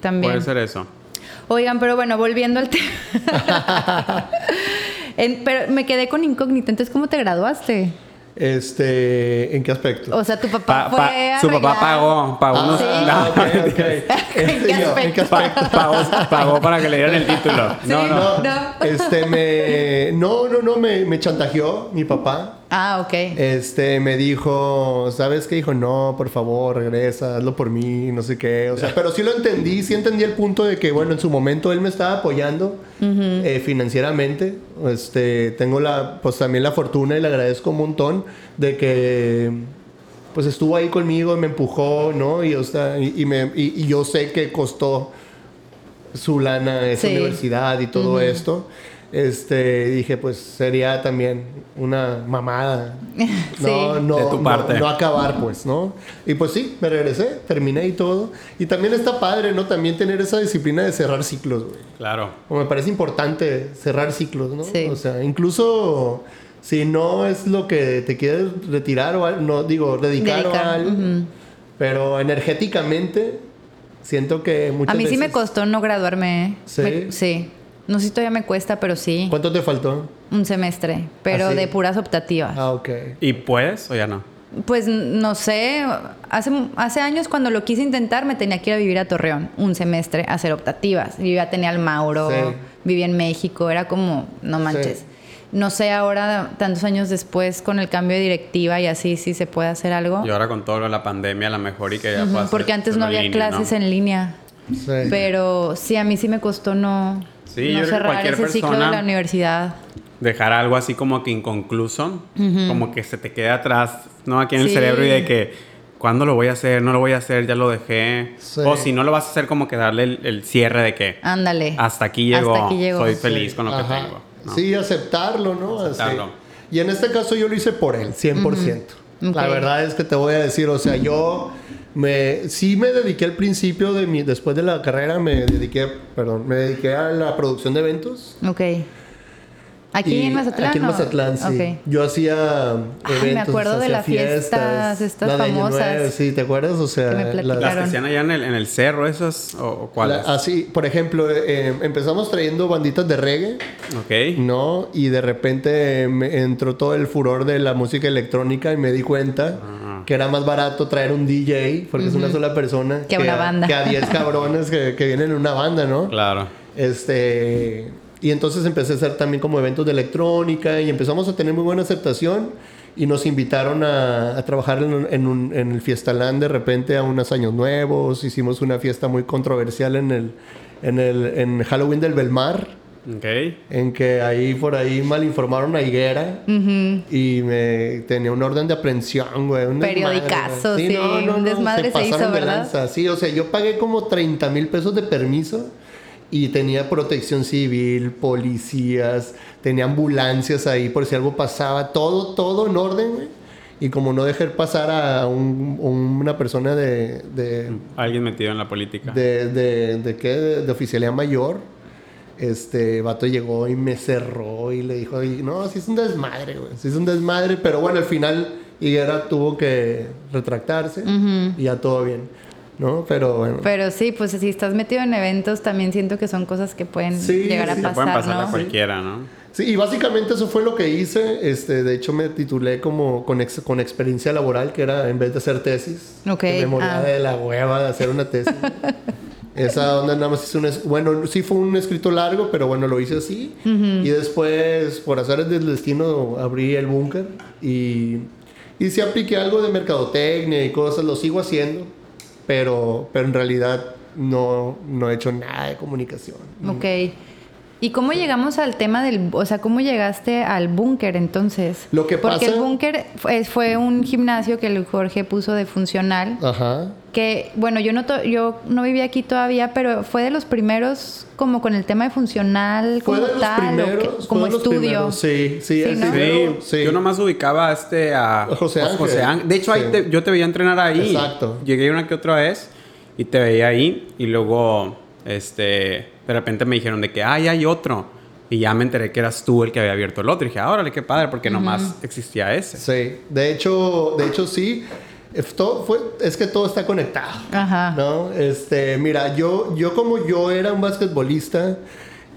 También. Puede ser eso. Oigan, pero bueno, volviendo al tema. En- pero me quedé con incógnita, entonces ¿cómo te graduaste? Este, ¿en qué aspecto? O sea, tu papá Pa- fue pa- su papá pagó, pagó unos... sí. Ah, ok, ok. ¿En qué Este, yo, ¿En qué aspecto? aspecto? Pa- pagó, pagó para que le dieran el título. Sí. No. No, No. este me no, no, no me, me chantajeó mi papá. Ah, ok. Este me dijo, ¿sabes qué? Dijo, no, por favor, regresa, hazlo por mí, no sé qué. O sea, pero sí lo entendí, sí entendí el punto de que, bueno, en su momento él me estaba apoyando eh, financieramente. Este, tengo la, pues también la fortuna y le agradezco un montón de que, pues estuvo ahí conmigo, me empujó, ¿no? Y, o sea, y, y me, y, y yo sé que costó su lana esa Sí. universidad y todo esto. Este, dije, pues sería también una mamada. No, Sí. no, De tu no- parte. no acabar, pues, ¿no? Y pues sí, me regresé, terminé y todo. Y también está padre, ¿no? También tener esa disciplina de cerrar ciclos, güey. Claro. O me parece importante cerrar ciclos, ¿no? Sí. O sea, incluso si no es lo que te quieres retirar o no digo, dedicar, Dedicar, o algo, ujú. pero energéticamente siento que muchas A mí sí me veces- costó no graduarme. ¿eh? ¿Sí? Me- sí. No sé si todavía me cuesta, pero sí. ¿Cuánto te faltó? Un semestre, pero ¿Ah, sí? de puras optativas. Ah, ok. ¿Y puedes o ya no? Pues no sé, hace, hace años cuando lo quise intentar me tenía que ir a vivir a Torreón un semestre a hacer optativas. Yo ya tenía al Mauro, Sí. vivía en México, era como, no manches. Sí. No sé ahora, tantos años después, con el cambio de directiva y así, si se puede hacer algo. Y ahora con todo lo de la pandemia, a lo mejor y que ya puedas porque antes no había línea, clases ¿no? en línea. Sí. Pero sí, a mí sí me costó no, Sí, yo creo que cualquier ese ciclo de persona- la universidad. Dejar algo así como que inconcluso, como que se te queda atrás, ¿no? Aquí en el cerebro y de que, ¿cuándo lo voy a hacer? No lo voy a hacer, ya lo dejé. Sí. O si no lo vas a hacer, como que darle el, el cierre de que Ándale. hasta aquí llegó, Hasta aquí llegó. soy Sí. feliz con lo que tengo. ¿no? Sí, aceptarlo, ¿no? Así. Aceptarlo. Y en este caso yo lo hice por él, 100%. La Ok. verdad es que te voy a decir, o sea, yo me sí me dediqué al principio de mi después de la carrera me dediqué, perdón, me dediqué a la producción de eventos. Ok. ¿Aquí Y en Mazatlán? Aquí en o- Mazatlán, sí. Ok. Yo hacía Ay, me eventos, acuerdo de hacía las fiestas estas la de Año famosas. Sí, ¿te acuerdas? O sea, Que me las- que hacían allá en el, en el cerro, ¿esas? ¿O, o cuáles? la- así, por ejemplo, eh, empezamos trayendo banditas de reggae. ok. ¿no? Y de repente me entró todo el furor de la música electrónica y me di cuenta Ajá. Que era más barato traer un DJ, porque es una sola persona, Que una a- banda. Que a 10 cabrones que, que vienen en una banda, ¿no? Claro. Este, y entonces empecé a hacer también como eventos de electrónica y empezamos a tener muy buena aceptación y nos invitaron a, a trabajar en, en, un- en el Fiestaland de repente a unos años nuevos. Hicimos una fiesta muy controversial en el, en el en Halloween del Belmar Ok. en que ahí por ahí mal informaron a Higuera y me tenía un orden de aprehensión, güey. un desmadre, Periodicazo, güey. sí, un desmadre se pasaron hizo, ¿verdad? lanza. Sí, o sea, yo pagué como 30 mil pesos de permiso y tenía protección civil, policías, tenía ambulancias ahí por si algo pasaba, todo, todo en orden, güey. Y como no dejar pasar a un- una persona de, de, Alguien metido en la política. de, de, de qué? De, de oficialía mayor. Este vato llegó y me cerró y le dijo, "Y no, sí es un desmadre, güey. Sí es un desmadre, pero bueno, al final Higuera tuvo que retractarse y ya todo bien, ¿no? Pero bueno. Pero sí, pues si estás metido en eventos, también siento que son cosas que pueden Sí, llegar a sí. Que pueden pasar, pasar a cualquiera, ¿no? Sí, y básicamente eso fue lo que hice. Este, de hecho, me titulé como con, ex- con experiencia laboral, que era en vez de hacer tesis. Ok, que me moría ah. de la hueva de hacer una tesis. Esa onda nada más hice un... es- Bueno, sí fue un escrito largo, pero bueno, lo hice así. Y después, por azares del destino, abrí el búnker y... Y sí apliqué algo de mercadotecnia y cosas, lo sigo haciendo, pero, pero en realidad no, no he hecho nada de comunicación. Ok. ¿Y cómo llegamos al tema del, o sea, cómo llegaste al búnker entonces? Lo que Porque pasa- el búnker fue, fue un gimnasio que el Jorge puso de funcional. Ajá. Que, bueno, yo no, to- yo no vivía aquí todavía, pero fue de los primeros como con el tema de funcional Fue como de los tal, o primeros. que- fue como los estudio. primeros, Sí, sí, Sí, el ¿no? primero, Sí, sí. yo nomás ubicaba a este a José Ángel. Ángel. De hecho, ahí te- yo te veía entrenar ahí. Exacto. Llegué una que otra vez y te veía ahí y luego, este, de repente me dijeron de que, ay, hay otro. Y ya me enteré que eras tú el que había abierto el otro. Y dije, ah, órale, qué padre, porque nomás existía ese. Sí, de hecho, de hecho sí. Esto fue, es que todo está conectado. Ajá. ¿No? Este, mira, yo, yo como yo era un basquetbolista,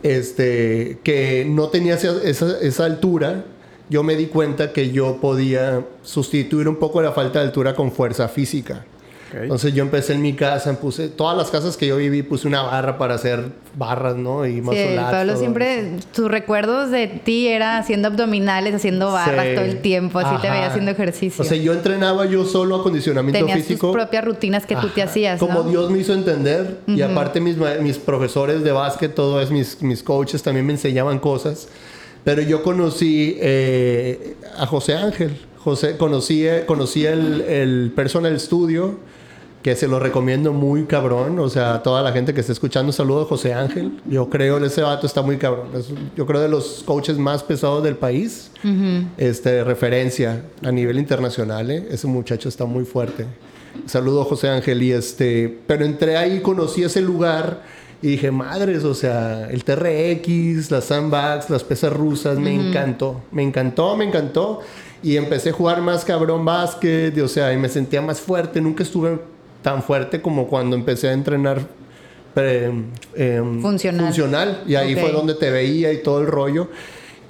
este, que no tenía esa, esa, esa altura, yo me di cuenta que yo podía sustituir un poco la falta de altura con fuerza física. Ok. Entonces yo empecé en mi casa, puse todas las casas que yo viví, puse una barra para hacer barras, ¿no? Y Sí, muscle ups, Pablo todo siempre, tus recuerdos de ti era haciendo abdominales, haciendo barras Sí. todo el tiempo, así te Ajá. veía haciendo ejercicio. O sea, yo entrenaba yo solo acondicionamiento Tenías físico. tus propias rutinas que tú te Ajá. hacías, Como ¿no? Dios me hizo entender. Y aparte mis, mis profesores de básquet, todos mis, mis coaches también me enseñaban cosas. Pero yo conocí eh, a José Ángel. José, conocí, conocí el, el Personal Studio, que se lo recomiendo muy cabrón. O sea, a toda la gente que esté escuchando, saludo a José Ángel. Yo creo que ese vato está muy cabrón. Es, yo creo de los coaches más pesados del país. este, referencia a nivel internacional. ¿eh? Ese muchacho está muy fuerte. Saludo a José Ángel. Y este, pero entré ahí, conocí ese lugar. Y dije, madres, o sea, el TRX, las sandbags, las pesas rusas, me encantó. Me encantó, me encantó. Y empecé a jugar más cabrón básquet, y, o sea, y me sentía más fuerte. Nunca estuve tan fuerte como cuando empecé a entrenar pre- em, Funcional. funcional. Y ahí Ok. fue donde te veía y todo el rollo.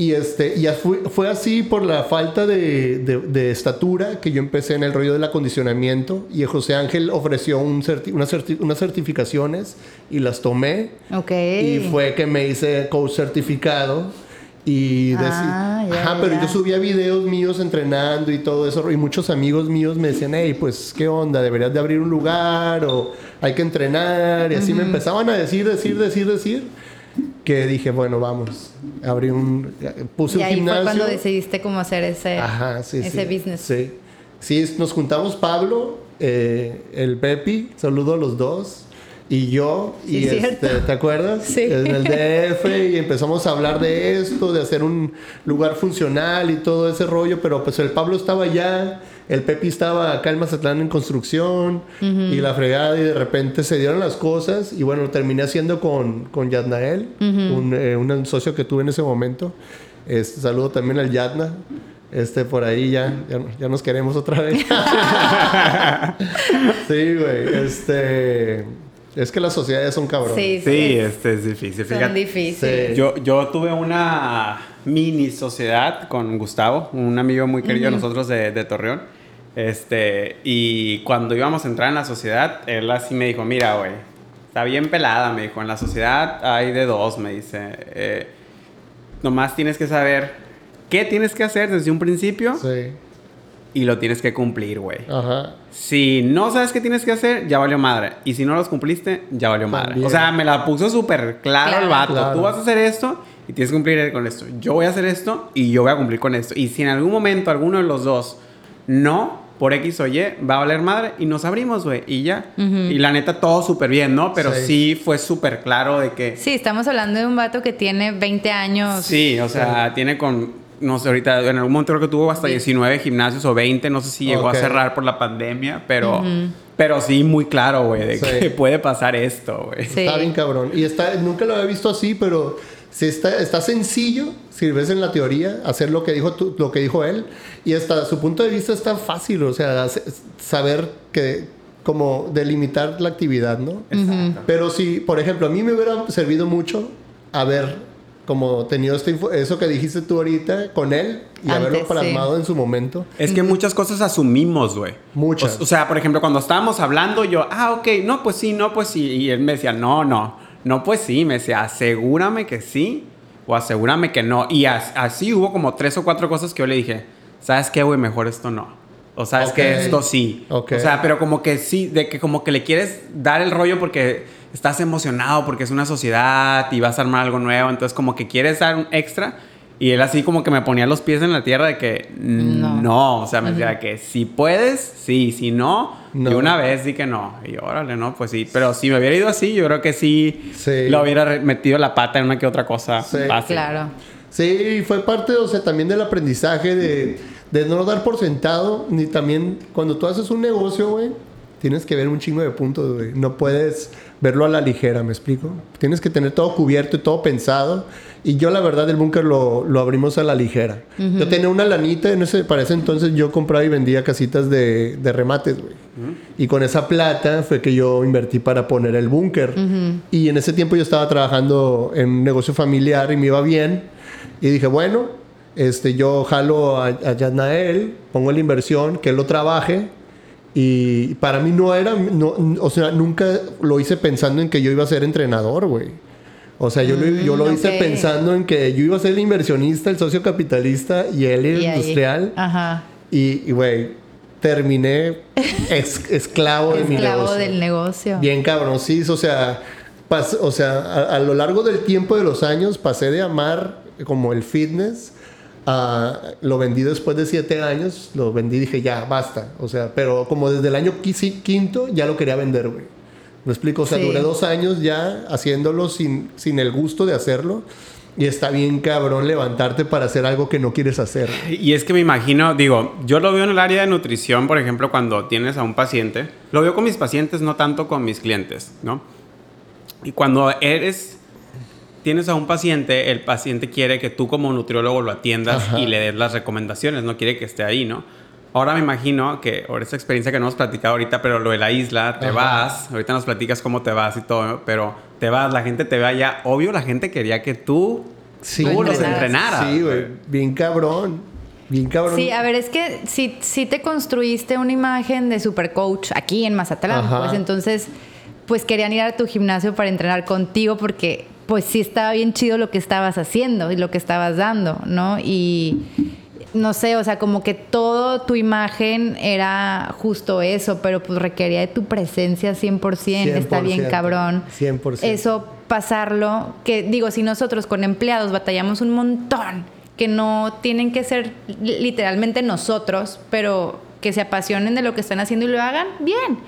Y este, y fue, fue así por la falta de, de- de estatura que yo empecé en el rollo del acondicionamiento. Y José Ángel ofreció un certi- unas, certi- unas certificaciones y las tomé. Ok. Y fue que me hice coach certificado. Y deci- Ah, ya, Ajá, pero yo subía videos míos entrenando y todo eso. Y muchos amigos míos me decían, hey, pues, ¿qué onda? ¿Deberías de abrir un lugar? O hay que entrenar. Y así me empezaban a decir, decir, decir, decir. Que dije, bueno, vamos. Abrí un... Puse y un ahí gimnasio. fue cuando decidiste cómo hacer ese, Ajá, sí, ese sí. business. Sí. Sí, nos juntamos Pablo, eh, el Pepi, saludo a los dos, y yo, Sí, y este, ¿te acuerdas? Sí. En el DF, y empezamos a hablar de esto, de hacer un lugar funcional y todo ese rollo, pero pues el Pablo estaba allá, el Pepi estaba acá en Mazatlán en construcción, y la fregada, y de repente se dieron las cosas, y bueno, lo terminé haciendo con, con Yadnael, un, eh, un socio que tuve en ese momento. Este, saludo también al Yadna. Este, por ahí ya, ya, ya nos queremos otra vez. sí, güey. Este. Es que las sociedades son cabrones. Sí, Sí, es- este es difícil. son Fíjate. difíciles. Sí. Yo, yo tuve una mini sociedad con Gustavo, un amigo muy querido de nosotros de, de Torreón. Este, y cuando íbamos a entrar en la sociedad, él así me dijo, mira, güey, está bien pelada, me dijo, en la sociedad hay de dos, me dice. eh, nomás tienes que saber qué tienes que hacer desde un principio Sí. Y lo tienes que cumplir, güey. Ajá. Si no sabes qué tienes que hacer, ya valió madre. Y si no los cumpliste, ya valió madre. También. O sea, me la puso súper claro, Claro. el vato. Claro. Tú vas a hacer esto y tienes que cumplir con esto. Yo voy a hacer esto y yo voy a cumplir con esto. Y si en algún momento alguno de los dos no, por X o Y, va a valer madre y nos abrimos, güey. Y ya. Y la neta, todo súper bien, ¿no? Pero Sí. sí, fue súper claro de que... Sí, estamos hablando de un vato que tiene 20 años. Sí, o sea, tiene con, no sé, ahorita en algún momento creo que tuvo hasta 19 gimnasios o 20, no sé si llegó a cerrar por la pandemia, pero, pero sí muy claro, güey, de Sí. que puede pasar esto, güey. Sí. Está bien cabrón. Y está, nunca lo había visto así, pero sí está, está sencillo, si ves en la teoría, hacer lo que dijo tú- lo que dijo él. Y hasta su punto de vista está fácil, o sea, hace- saber que como delimitar la actividad, ¿no? Exacto. Pero si, por ejemplo, a mí me hubiera servido mucho haber como tenido info- eso que dijiste tú ahorita con él y Antes, haberlo sí. plasmado en su momento. Es que muchas cosas asumimos, güey. Muchas. O, o sea, por ejemplo, cuando estábamos hablando, yo, ah, ok, no, pues sí, no, pues sí. Y él me decía, no, no, no, pues sí. Me decía, asegúrame que sí o asegúrame que no. Y as- así hubo como tres o cuatro cosas que yo le dije, ¿sabes qué, güey? Mejor esto no. O sabes que esto sí. O sea, pero como que sí, de que como que le quieres dar el rollo porque estás emocionado, porque es una sociedad y vas a armar algo nuevo. Entonces, como que quieres dar un extra. Y él así como que me ponía los pies en la tierra de que no, o sea, me decía que si puedes, sí, si no, y una vez di que no. Y yo, órale, no, pues sí. Pero si me hubiera ido así, yo creo que sí, lo hubiera metido la pata en una que otra cosa sí. Claro. Sí, fue parte, o sea, también del aprendizaje de de no dar por sentado, ni también cuando tú haces un negocio, güey, tienes que ver un chingo de puntos, güey. No puedes verlo a la ligera, ¿me explico? Tienes que tener todo cubierto y todo pensado. Y yo, la verdad, el búnker lo, lo, abrimos a la ligera. Yo tenía una lanita, en ese, para ese entonces yo compraba y vendía casitas de, de remates, güey. Y con esa plata fue que yo invertí para poner el búnker. Y en ese tiempo yo estaba trabajando en un negocio familiar y me iba bien. Y dije, bueno, este, yo jalo a, a Yanael, pongo la inversión, que él lo trabaje. Y para mí no era, no, o sea, nunca lo hice pensando en que yo iba a ser entrenador, güey. O sea, yo, lo, yo lo mm, hice pensando en que yo iba a ser el inversionista, el socio capitalista y él el industrial. Ajá. Y, güey, terminé esclavo de mi negocio. Esclavo del negocio. Bien cabrón, sí, o sea, o sea a, lo largo del tiempo de los años pasé de amar como el fitness lo vendí después de siete años, lo vendí y dije, ya, basta. O sea, pero como desde el año quinto ya lo quería vender, güey. ¿Me explico? O sea, duré dos años ya haciéndolo sin, sin el gusto de hacerlo. Y está bien cabrón levantarte para hacer algo que no quieres hacer. Y es que me imagino, digo, yo lo veo en el área de nutrición, por ejemplo, cuando tienes a un paciente. Lo veo con mis pacientes, no tanto con mis clientes, ¿no? Y cuando eres tienes a un paciente, el paciente quiere que tú como nutriólogo lo atiendas y le des las recomendaciones, no quiere que esté ahí, ¿no? Ahora me imagino que, por esa experiencia que no hemos platicado ahorita, pero lo de la isla, te vas, ahorita nos platicas cómo te vas y todo, pero te vas, la gente te ve allá. Obvio, la gente quería que tú, sí, tú los entrenaras. Sí, güey, bien cabrón. Bien cabrón. Sí, a ver, es que si, si te construiste una imagen de super coach aquí en Mazatlán, pues entonces, pues querían ir a tu gimnasio para entrenar contigo porque pues sí estaba bien chido lo que estabas haciendo y lo que estabas dando, ¿no? Y no sé, o sea, como que todo tu imagen era justo eso, pero pues requería de tu presencia 100%, está bien cabrón. 100%. Eso pasarlo, que digo, si nosotros con empleados batallamos un montón, que no tienen que ser literalmente nosotros, pero que se apasionen de lo que están haciendo y lo hagan bien.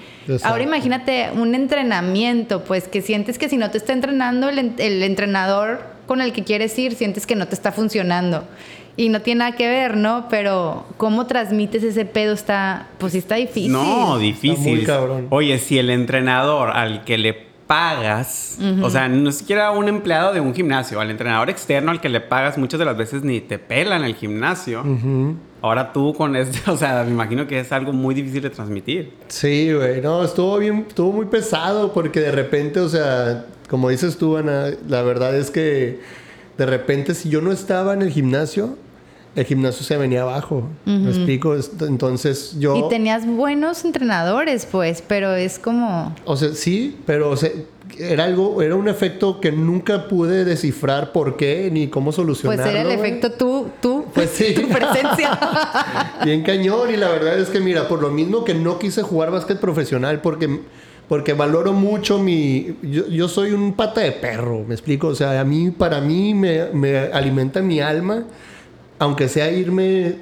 Ahora imagínate un entrenamiento, pues que sientes que si no te está entrenando el, el, entrenador con el que quieres ir, sientes que no te está funcionando. Y no tiene nada que ver, ¿no? Pero cómo transmites ese pedo está, pues está difícil. No, difícil. muy cabrón. Oye, si el entrenador al que le pagas, o sea, no siquiera un empleado de un gimnasio, al entrenador externo al que le pagas muchas de las veces ni te pelan el gimnasio. Ahora tú con este, o sea, me imagino que es algo muy difícil de transmitir. Sí, güey, no, estuvo bien, estuvo muy pesado porque de repente, o sea, como dices tú, Ana, la verdad es que de repente si yo no estaba en el gimnasio, el gimnasio se venía abajo. ¿Me explico? Entonces yo... Y tenías buenos entrenadores, pues, pero es como... O sea, sí, pero era algo, era un efecto que nunca pude descifrar por qué ni cómo solucionarlo. Pues era el efecto tú, tú, pues sí. tu presencia. Bien cañón y la verdad es que mira, por lo mismo que no quise jugar básquet profesional porque porque valoro mucho mi... Yo, yo, soy un pata de perro, me explico. O sea, a mí, para mí me, me alimenta mi alma aunque sea irme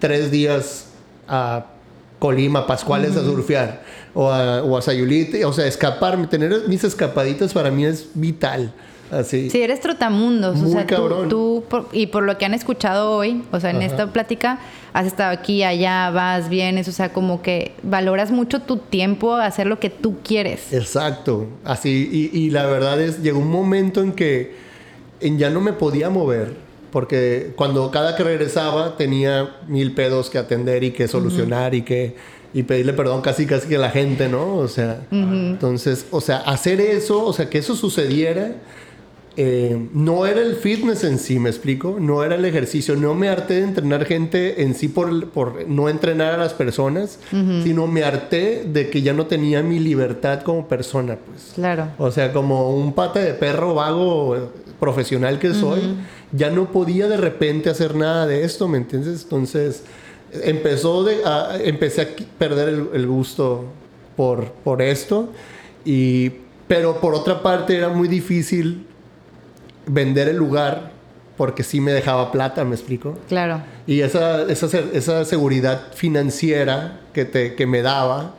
tres días a Colima, Pascuales a surfear, o a, o a Sayulite, o sea, escaparme, tener mis escapaditas para mí es vital. Así. Sí, eres trotamundos. Muy o sea, cabrón. Tú, y por lo que han escuchado hoy, o sea, en esta plática, has estado aquí, allá, vas, vienes, o sea, como que valoras mucho tu tiempo a hacer lo que tú quieres. Exacto. Así, y, y la verdad es, llegó un momento en que en ya no me podía mover porque cuando cada que regresaba tenía mil pedos que atender y que solucionar y que y pedirle perdón casi casi que a la gente, ¿no? O sea, entonces, o sea, hacer eso, o sea, que eso sucediera, eh, no era el fitness en sí, me explico, no era el ejercicio, no me harté de entrenar gente en sí por, por no entrenar a las personas, sino me harté de que ya no tenía mi libertad como persona, pues. Claro. O sea, como un pata de perro vago profesional que soy, ya no podía de repente hacer nada de esto, ¿me entiendes? Entonces, empezó de, a- empecé a perder el, el gusto por, por esto. Y, pero por otra parte era muy difícil vender el lugar porque sí me dejaba plata, ¿me explico? Claro. Y esa, esa, esa seguridad financiera que, te, que me daba,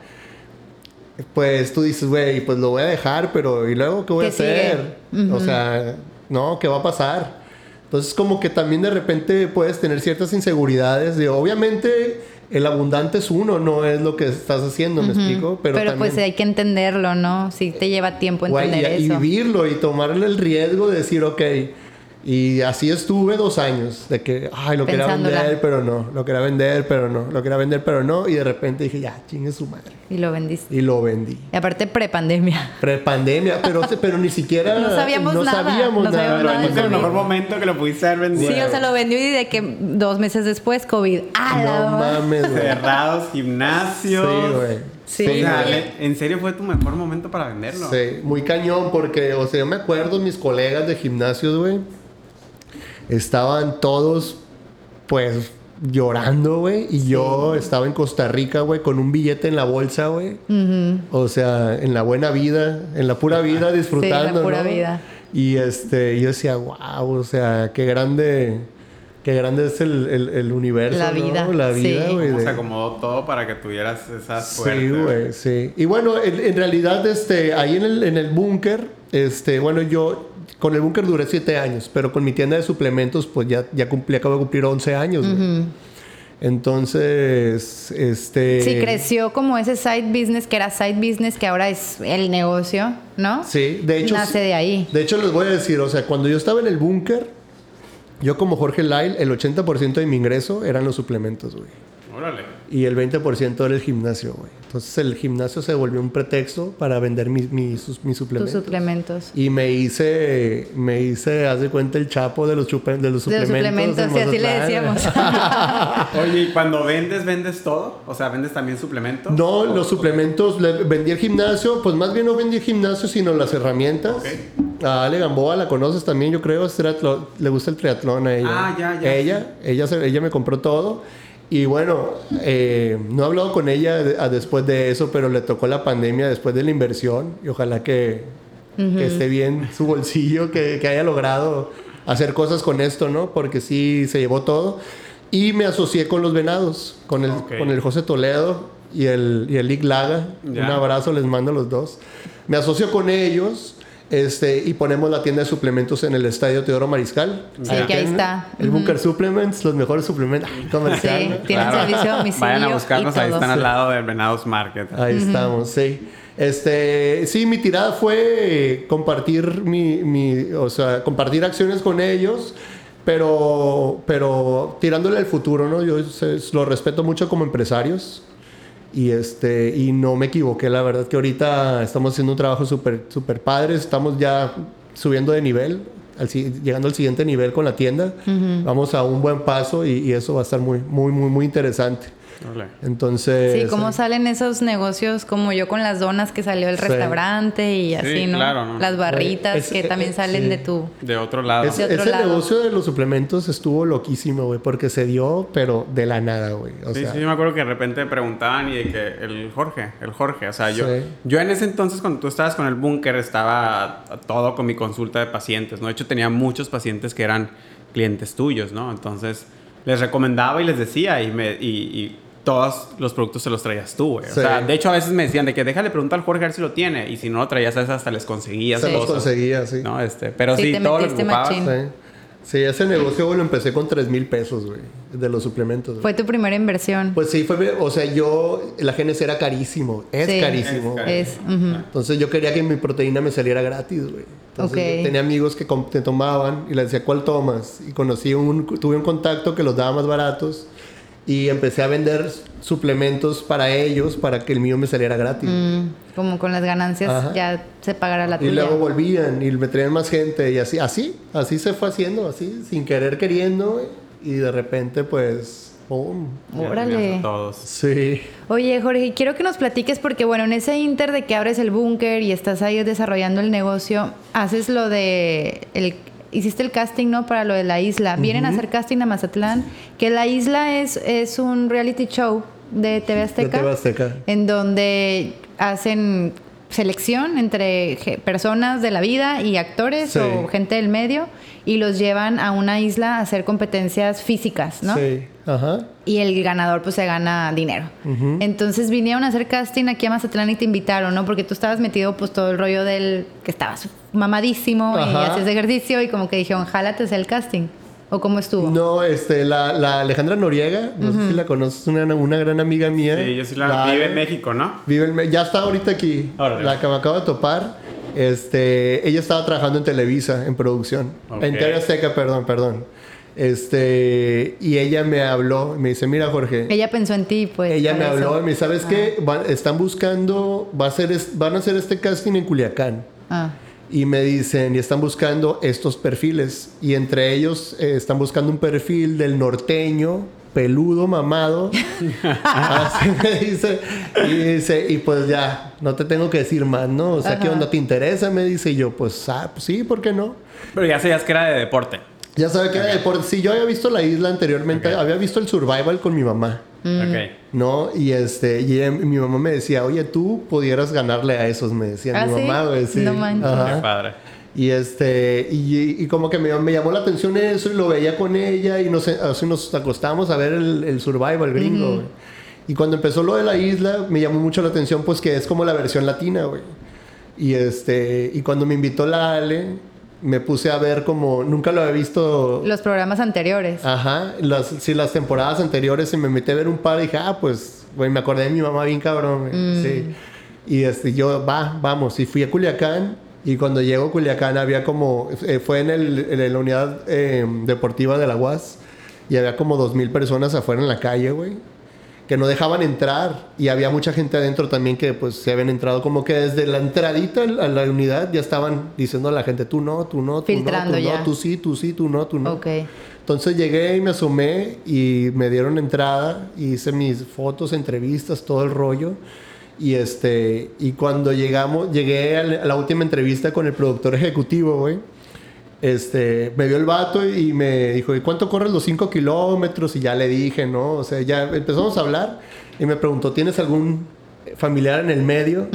pues tú dices, güey, pues lo voy a dejar, pero ¿y luego qué voy a hacer? O sea, no, ¿qué va a pasar? Entonces como que también de repente puedes tener ciertas inseguridades de, obviamente, el abundante es uno, no es lo que estás haciendo, ¿me explico? Pero, también- pues hay que entenderlo, ¿no? Si te lleva tiempo entender y, y eso. vivirlo y tomarle el riesgo de decir, ok. Y así estuve dos años, de que, ay, lo quería vender, pero no, lo quería vender, pero no, lo quería vender, pero no. Y de repente dije, ya, chingue su madre. Y lo vendiste. Y lo vendí. Y aparte prepandemia. Prepandemia, pero, pero ni siquiera. No sabíamos no nada, sabíamos no nada. sabíamos Lo nada en el mejor momento que lo pudiste haber vendido. Sí, o sea, lo vendió y de que dos meses después, COVID. ¡Ah, la No mames, güey. Cerrados, gimnasios. Sí, güey. Sí. Oye. ¿en serio fue tu mejor momento para venderlo? Sí, muy cañón, porque, o sea, yo me acuerdo mis colegas de gimnasios, güey. Estaban todos, pues, llorando, güey. Y yo estaba en Costa Rica, güey, con un billete en la bolsa, güey. O sea, en la buena vida, en la pura vida, disfrutando, pura ¿no? vida. Y este, yo decía, wow, o sea, qué grande, qué grande es el, el- el universo, La ¿no? vida, La sí. vida, güey. ¿Cómo de- se acomodó todo para que tuvieras esa suerte? Sí, güey, sí. Y bueno, en, en realidad, este, ahí en el, en el búnker, este, bueno, yo con el búnker duré siete años, pero con mi tienda de suplementos, pues ya, ya cumplí, acabo de cumplir 11 años, güey. Entonces, este... Sí, creció como ese side business que era side business, que ahora es el negocio, ¿no? Sí, de hecho... Nace de ahí. De hecho, les voy a decir, o sea, cuando yo estaba en el búnker, yo como Jorge Lyle, el 80% de mi ingreso eran los suplementos, güey. Órale. Y el 20% era el gimnasio, güey. Entonces el gimnasio se volvió un pretexto para vender mis, mis, sus- mis Tus suplementos. suplementos. Y me hice, me hice, haz de cuenta, el chapo de los, chupe- de los De los suplementos. suplementos, y así le decíamos. Oye, ¿y cuando vendes, vendes todo? O sea, ¿vendes también suplementos? No, ¿O- los suplementos, le- vendí el gimnasio, pues más bien no vendí el gimnasio, sino las herramientas. A Ale Gamboa la conoces también, yo creo, es triatlo- le gusta el triatlón a ella. Ah, ya, ya. Ella, ella, se- ella me compró todo. Y bueno, eh, no he hablado con ella de- a- después de eso, pero le tocó la pandemia después de la inversión y ojalá que, que esté bien su bolsillo, que, que haya logrado hacer cosas con esto, ¿no? Porque sí se llevó todo. Y me asocié con los venados, con el, con el José Toledo y el, y el Lick Laga. Un abrazo, les mando a los dos. Me asocio con ellos este, y ponemos la tienda de suplementos en el Estadio Teodoro Mariscal. Sí, que ahí está. El Bunker Supplements, los mejores suplementos Ay, comercial. Sí, tienen servicio a domicilio. Vayan a buscarnos, ahí están al lado del Venados Market. Ahí estamos, sí. Este, sí, mi tirada fue compartir mi, mi- o sea, compartir acciones con ellos, pero, pero tirándole al futuro, ¿no? Yo se- lo respeto mucho como empresarios y este, y no me equivoqué, la verdad que ahorita estamos haciendo un trabajo súper, súper padre, estamos ya subiendo de nivel, al llegando al siguiente nivel con la tienda, vamos a un buen paso y, y eso va a estar muy, muy, muy, muy interesante. Entonces... Sí, cómo salen esos negocios como yo con las donas que salió el Sí. restaurante y así, Sí, ¿no? claro, ¿no? Las barritas Es- que también salen sí. de tu... De otro lado. Es- de otro ese lado. negocio de los suplementos estuvo loquísimo, güey, porque se dio, pero de la nada, güey. Sí, sea, sí, yo me acuerdo que de repente preguntaban y de que el Jorge, el Jorge, o sea, yo, Sí. yo en ese entonces cuando tú estabas con el búnker estaba todo con mi consulta de pacientes, ¿no? De hecho tenía muchos pacientes que eran clientes tuyos, ¿no? Entonces les recomendaba y les decía y, me, y, y todos los productos se los traías tú, güey. Sí. O sea, de hecho a veces me decían de que déjale preguntar al Jorge a ver si lo tiene y si no lo traías a veces hasta les conseguías se los conseguía, sí. ¿no? Este, pero Sí, sí, todo lo ocupabas. Sí. Sí, ese negocio, güey, lo empecé con 3 mil pesos, güey, de los suplementos. güey. Fue tu primera inversión. Pues sí, fue, o sea, yo, la GNC era carísimo, es Sí. carísimo. Es. Es. Entonces yo quería que mi proteína me saliera gratis, güey. Entonces Ok. yo tenía amigos que te tomaban y les decía, ¿cuál tomas? Y conocí un, tuve un contacto que los daba más baratos y empecé a vender suplementos para ellos para que el mío me saliera gratis. Mm, como con las ganancias Ajá. ya se pagará la Y tuya. luego volvían y me traían más gente y así, así, así se fue haciendo, así, sin querer queriendo. Y de repente, pues, ¡pum! Ya Órale. todos. Sí. Oye, Jorge, quiero que nos platiques porque, bueno, en ese inter de que abres el búnker y estás ahí desarrollando el negocio, haces lo de el hiciste el casting, ¿no? Para lo de la isla. Vienen a hacer casting a Mazatlán, que la isla es, es un reality show de TV Azteca. De TV Azteca. En donde hacen selección entre personas de la vida y actores Sí. o gente del medio y los llevan a una isla a hacer competencias físicas, ¿no? Sí, ajá. y el ganador pues se gana dinero. Entonces vinieron a hacer casting aquí a Mazatlán y te invitaron, ¿no? Porque tú estabas metido pues todo el rollo del que estabas mamadísimo y Ajá. hacías ejercicio y como que dijeron, jálate el casting. ¿O cómo estuvo? No, este, la, la Alejandra Noriega, no sé si la conoces, una, una gran amiga mía. Sí, yo sí la, vive en México, ¿no? Vive en ya está ahorita aquí. Órale. La que me acabo de topar. Este, ella estaba trabajando en Televisa, en producción. Ok. En TV Azteca, perdón, perdón. Este, y ella me habló, me dice, mira Jorge, Ella pensó en ti, pues. ella me eso. habló y me dice, ¿sabes qué? Van- están buscando, va a ser van a hacer este casting en Culiacán. Ah, Y me dicen, y están buscando estos perfiles. Y entre ellos eh, están buscando un perfil del norteño, peludo, mamado. Así me dice. Y dice, y pues ya, no te tengo que decir más, ¿no? O sea, ¿qué Ajá. onda? ¿Te interesa? Me dice y yo, pues, ah, pues sí, ¿por qué no? Pero ya sabías que era de deporte. Ya sabe que era deporte. Sí, yo había visto la isla anteriormente, Ok. había visto el survival con mi mamá. Ok. ¿No? Y este, y ella- mi mamá me decía, oye, tú pudieras ganarle a esos, me decía ¿Ah, mi sí? mamá, güey. Sí. No manches. Qué padre. Y este, y, y como que me, me llamó la atención eso y lo veía con ella y nos, así nos acostábamos a ver el, el survival gringo, güey. Y cuando empezó lo de la isla, me llamó mucho la atención, pues que es como la versión latina, güey. Y este, y cuando me invitó la Ale, me puse a ver como, nunca lo había visto. los programas anteriores. Ajá, las, sí, las temporadas anteriores y me metí a ver un par y dije, ah, pues, güey, me acordé de mi mamá bien cabrón, güey. Sí. Y este, yo, va, vamos. Y fui a Culiacán y cuando llego a Culiacán había como, eh, fue en, el, en la unidad eh, deportiva de la UAS y había como dos mil personas afuera en la calle, güey. Que no dejaban entrar y había mucha gente adentro también que pues se habían entrado como que desde la entradita a la unidad ya estaban diciendo a la gente tú no, tú no, tú Filtrando no, tú ya. no, tú sí, tú sí, tú no, tú no. Ok. Entonces llegué y me asomé y me dieron entrada, y hice mis fotos, entrevistas, todo el rollo. Y este, y cuando llegamos, llegué a la última entrevista con el productor ejecutivo, güey. Este, me vio el vato y me dijo, ¿y cuánto corres los 5 kilómetros? Y ya le dije, ¿no? O sea, ya empezamos a hablar y me preguntó, ¿tienes algún familiar en el medio?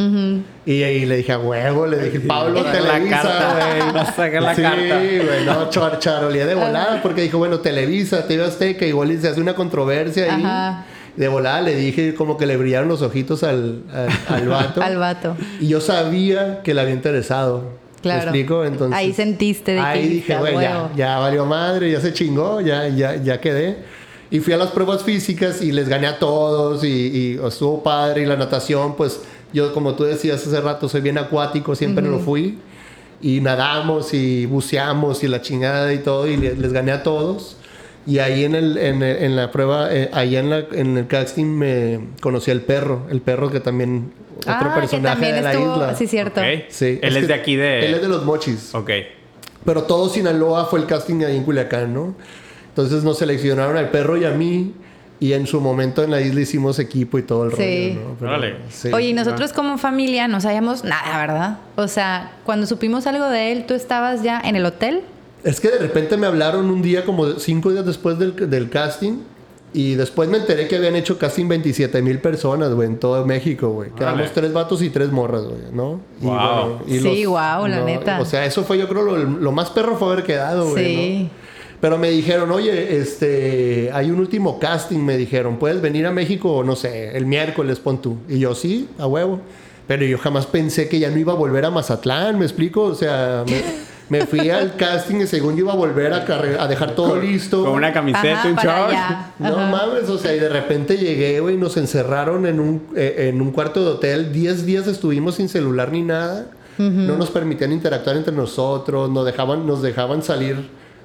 y, ahí le dije, a huevo, le dije, Pablo la Televisa, güey. Saca la sí, carta. güey, no, char, charolía de volada, porque dijo, bueno, Televisa, TV Azteca, igual y se hace una controversia ahí. Ajá. De volada le dije como que le brillaron los ojitos al, al, al vato. Al vato. Y yo sabía que le había interesado. Claro. ¿Me explico? Entonces, Ahí sentiste de que Ahí dijiste, dije, "A güey, ya, huevo". ya valió madre, ya se chingó, ya, ya, ya quedé. Y fui a las pruebas físicas y les gané a todos y, y estuvo padre. Y la natación, pues yo, como tú decías hace rato, soy bien acuático, siempre lo fui. Y nadamos y buceamos y la chingada y todo y le- les gané a todos. Y ahí en, el, en, el- en la prueba, eh, ahí en, la, en el casting me conocí al perro, el perro que también, otro ah, que personaje también de la estuvo, isla. sí, cierto. Ok. Sí, Él es, que de aquí de... Él es de los mochis. Ok. Pero todo Sinaloa fue el casting ahí en Culiacán, ¿no? Entonces nos seleccionaron al perro y a mí. Y en su momento en la isla hicimos equipo y todo el Sí. rollo, ¿no? Pero, Órale. sí. Oye, y nosotros como familia no sabíamos nada, ¿verdad? O sea, cuando supimos algo de él, ¿tú estabas ya en el hotel? Es que de repente me hablaron un día, como cinco días después del, del casting. Y después me enteré que habían hecho casting 27 mil personas, güey, en todo México, güey. Que Órale. éramos tres vatos y tres morras, güey, ¿no? Y, Wow. Sí, guau, la neta. O sea, eso fue yo creo lo, lo más perro fue haber quedado, güey, Sí. ¿no? Pero me dijeron, oye, este, hay un último casting, me dijeron, ¿puedes venir a México, no sé, el miércoles, pon tú? Y yo, sí, a huevo. Pero yo jamás pensé que ya no iba a volver a Mazatlán, ¿me explico? O sea, me, me fui al casting y según yo iba a volver a, carre- a dejar todo listo. Con una camiseta, Ajá, un short. No Ajá. mames, o sea, y de repente llegué, güey, nos encerraron en un, eh, en un cuarto de hotel. Diez días estuvimos sin celular ni nada. No nos permitían interactuar entre nosotros, nos dejaban, nos dejaban salir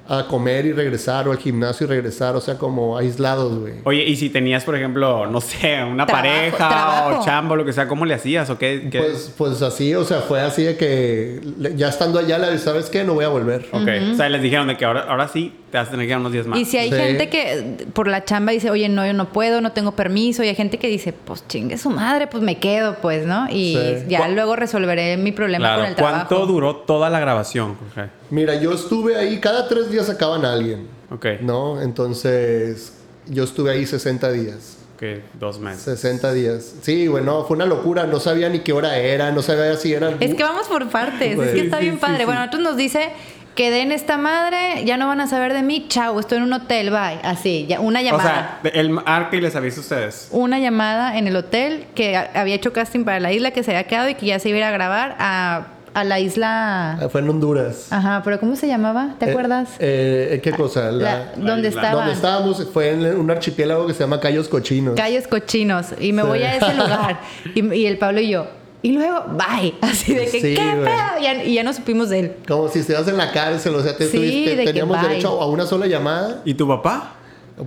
a comer y regresar o al gimnasio y regresar, o sea, como aislados, güey. Oye, y si tenías, por ejemplo, no sé, una Trabajo, pareja trabajo. o chambo, lo que sea, ¿cómo le hacías o qué? qué? Pues, pues así, o sea, fue así de que ya estando allá, le ¿sabes qué? No voy a volver. ok, o sea, les dijeron de que ahora, ahora sí te vas a tener que ir unos días más. Y si hay Sí. gente que por la chamba dice, oye, no, yo no puedo, no tengo permiso. Y hay gente que dice, pues chingue su madre, pues me quedo, pues, ¿no? Y Sí. ya ¿Cu- luego resolveré mi problema Claro, con el trabajo. ¿cuánto duró toda la grabación, Jorge? Mira, yo estuve ahí, cada tres días sacaban a alguien, Ok, ¿no? Entonces, yo estuve ahí 60 días. ok, dos meses. 60 días. Sí, bueno, fue una locura. No sabía ni qué hora era, no sabía si eran... Es que vamos por partes, es que está bien padre. sí. Bueno, nosotros nos dice, quedé en esta madre, ya no van a saber de mí, chao, estoy en un hotel, bye. Así, ya, una O llamada. sea, el arca y les avisa a ustedes. una llamada en el hotel que había hecho casting para la isla que se había quedado y que ya se iba a ir a grabar a, a la isla. Ah, Fue en Honduras. Ajá, pero ¿cómo se llamaba? ¿Te Eh, acuerdas? eh, ¿Qué cosa? La- La- ¿Dónde estaba? donde estábamos fue en un archipiélago que se llama Cayos Cochinos. Calles cochinos. Y me Sí. voy a ese lugar. Y, y el Pablo y yo. Y luego, bye. Así de que, Sí, ¿qué pedo? Ya- y ya no supimos de él. Como si estuvieras en la cárcel, o sea, te, Sí, tuviste- de que teníamos bye. derecho a una sola llamada. ¿Y tu papá?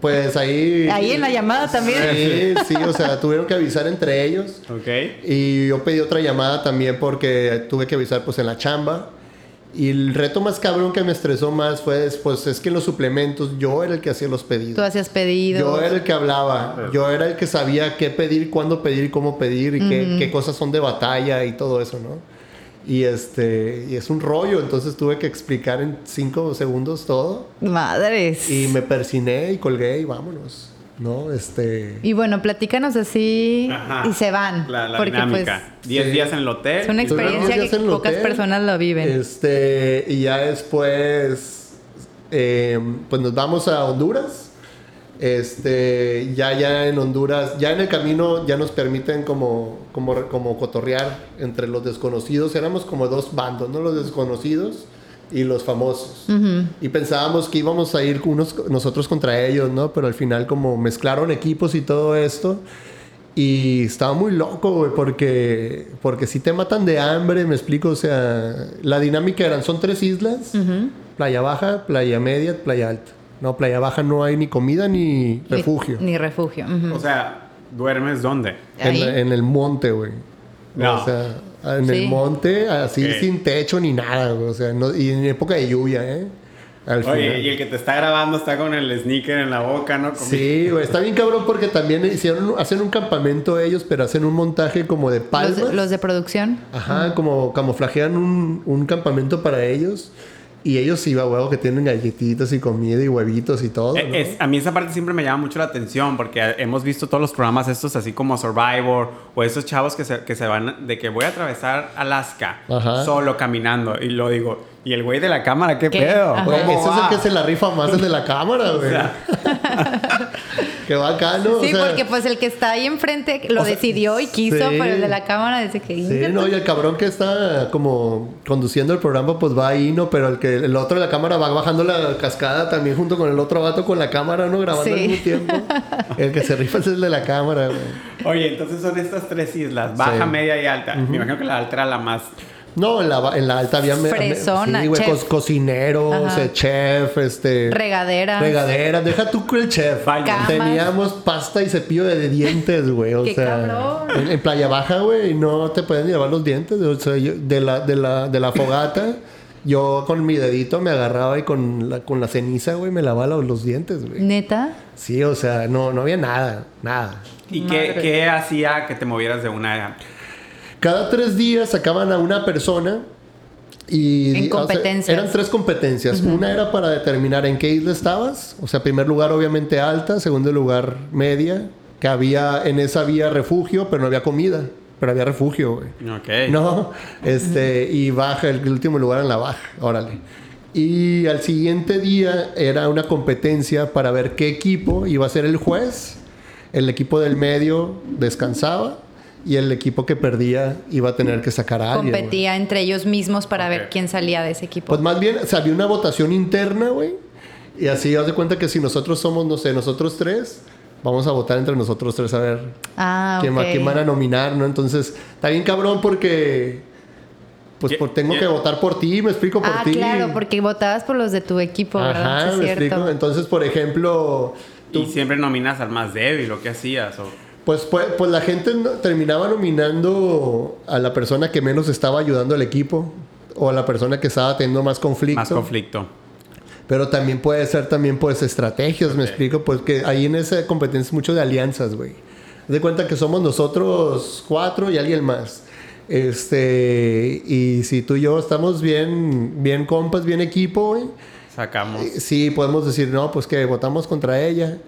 Pues ahí... Ahí en la llamada también. Sí, sí, o sea, tuvieron que avisar entre ellos. Ok. Y yo pedí otra llamada también porque tuve que avisar pues en la chamba. Y el reto más cabrón que me estresó más fue, pues es que en los suplementos yo era el que hacía los pedidos. Tú hacías pedido. Yo era el que hablaba, yo era el que sabía qué pedir, cuándo pedir, cómo pedir y qué, qué cosas son de batalla y todo eso, ¿no? Y este, y es un rollo, entonces tuve que explicar en cinco segundos todo Madres. y me persiné y colgué y vámonos, ¿no? Este, Y bueno, platícanos así Ajá. y se van. La, la porque dinámica. pues Diez sí. días en el hotel. es una experiencia que pocas hotel, personas lo viven. Este, y ya después, eh, pues nos vamos a Honduras. Este, ya, ya en Honduras, ya en el camino ya nos permiten como, como, como cotorrear entre los desconocidos. Éramos como dos bandos, ¿no? Los desconocidos y los famosos. Y pensábamos que íbamos a ir unos, nosotros contra ellos, ¿no? Pero al final como mezclaron equipos y todo esto. Y estaba muy loco, güey, porque, porque si te matan de hambre, me explico, o sea, la dinámica eran, son tres islas, playa baja, playa media, playa alta. No, playa baja no hay ni comida ni refugio. Ni, refugio. O sea, ¿duermes dónde? En, en el monte, güey. No. O sea, en Sí. el monte, así sin techo ni nada, güey. O sea, no- y en época de lluvia, ¿eh? Al Oye, final. y el que te está grabando está con el sneaker en la boca, ¿no? Con- Sí, güey, está bien cabrón porque también hicieron, hacen un campamento ellos, pero hacen un montaje como de palmas. los, los de producción. Ajá, como camuflajean un, un campamento para ellos. Y ellos sí, va huevo, que tienen galletitas y comida y huevitos y todo. Eh, ¿no? es- a mí esa parte siempre me llama mucho la atención porque hemos visto todos los programas estos así como Survivor o esos chavos que se, que se van de que voy a atravesar Alaska Ajá. solo caminando y lo digo, ¿y el güey de la cámara qué, ¿Qué? pedo? Ajá. Güey, ¿Cómo ese es el que se la rifa más, el de la cámara, güey. Qué bacano. o Sí, sea, porque pues el que está ahí enfrente lo o sea, decidió y quiso, sí. pero el de la cámara dice que... Sí, no, y el cabrón que está como conduciendo el programa, pues va ahí, ¿no? Pero el que el otro de la cámara va bajando la cascada también junto con el otro vato con la cámara, ¿no? Grabando Sí. al mismo tiempo. El que se rifa es el de la cámara, güey. Oye, entonces son estas tres islas, baja, Sí. media y alta. Me imagino que la alta era la más... No, en la, ba- en la alta había... me- me- Fresona, sí, güey, chef. co- cocineros, eh, chef, este... Regaderas. Regadera, deja tú el chef. Teníamos pasta y cepillo de dientes, güey. O ¡Qué sea, cabrón! En, en Playa Baja, güey, no te pueden llevar los dientes. O sea, yo- de, la, de, la, de la fogata, yo con mi dedito me agarraba y con la, con la ceniza, güey, me lavaba los, los dientes, güey. ¿Neta? Sí, o sea, no, no había nada, nada. ¿Y qué, qué hacía que te movieras de una... Cada tres días sacaban a una persona y... En o sea, competencias. eran tres competencias. Una era para determinar en qué isla estabas. O sea, primer lugar obviamente alta, segundo lugar media. Que había, en esa había refugio, pero no había comida. Pero había refugio, güey. Ok. No, este, y baja, el último lugar en la baja, órale. Y al siguiente día era una competencia para ver qué equipo iba a ser el juez. El equipo del medio descansaba y el equipo que perdía iba a tener que sacar a alguien. Competía entre ellos mismos para ver quién salía de ese equipo. Pues más bien, o sea, había una votación interna, güey. Y así, haz de cuenta que si nosotros somos, no sé, nosotros tres, vamos a votar entre nosotros tres a ver ah, quién, va- ok. quién van a nominar, ¿no? Entonces, está bien cabrón porque pues ¿Qué- por- tengo que votar por ti, me explico por ah, ti. claro, porque votabas por los de tu equipo, ¿verdad? Ajá, Sí, me cierto. explico. Entonces, por ejemplo, Y siempre nominas al más débil, ¿o qué hacías? O... pues, pues, pues la gente no- terminaba nominando a la persona que menos estaba ayudando al equipo o a la persona que estaba teniendo más conflicto. Más conflicto. Pero también puede ser también pues estrategias, me explico, pues que ahí en esa competencia es mucho de alianzas, güey. De cuenta que somos nosotros cuatro y alguien más. Este, y si tú y yo estamos bien, bien compas, bien equipo, güey, Sacamos. eh, sí podemos decir, no, pues que votamos contra ella.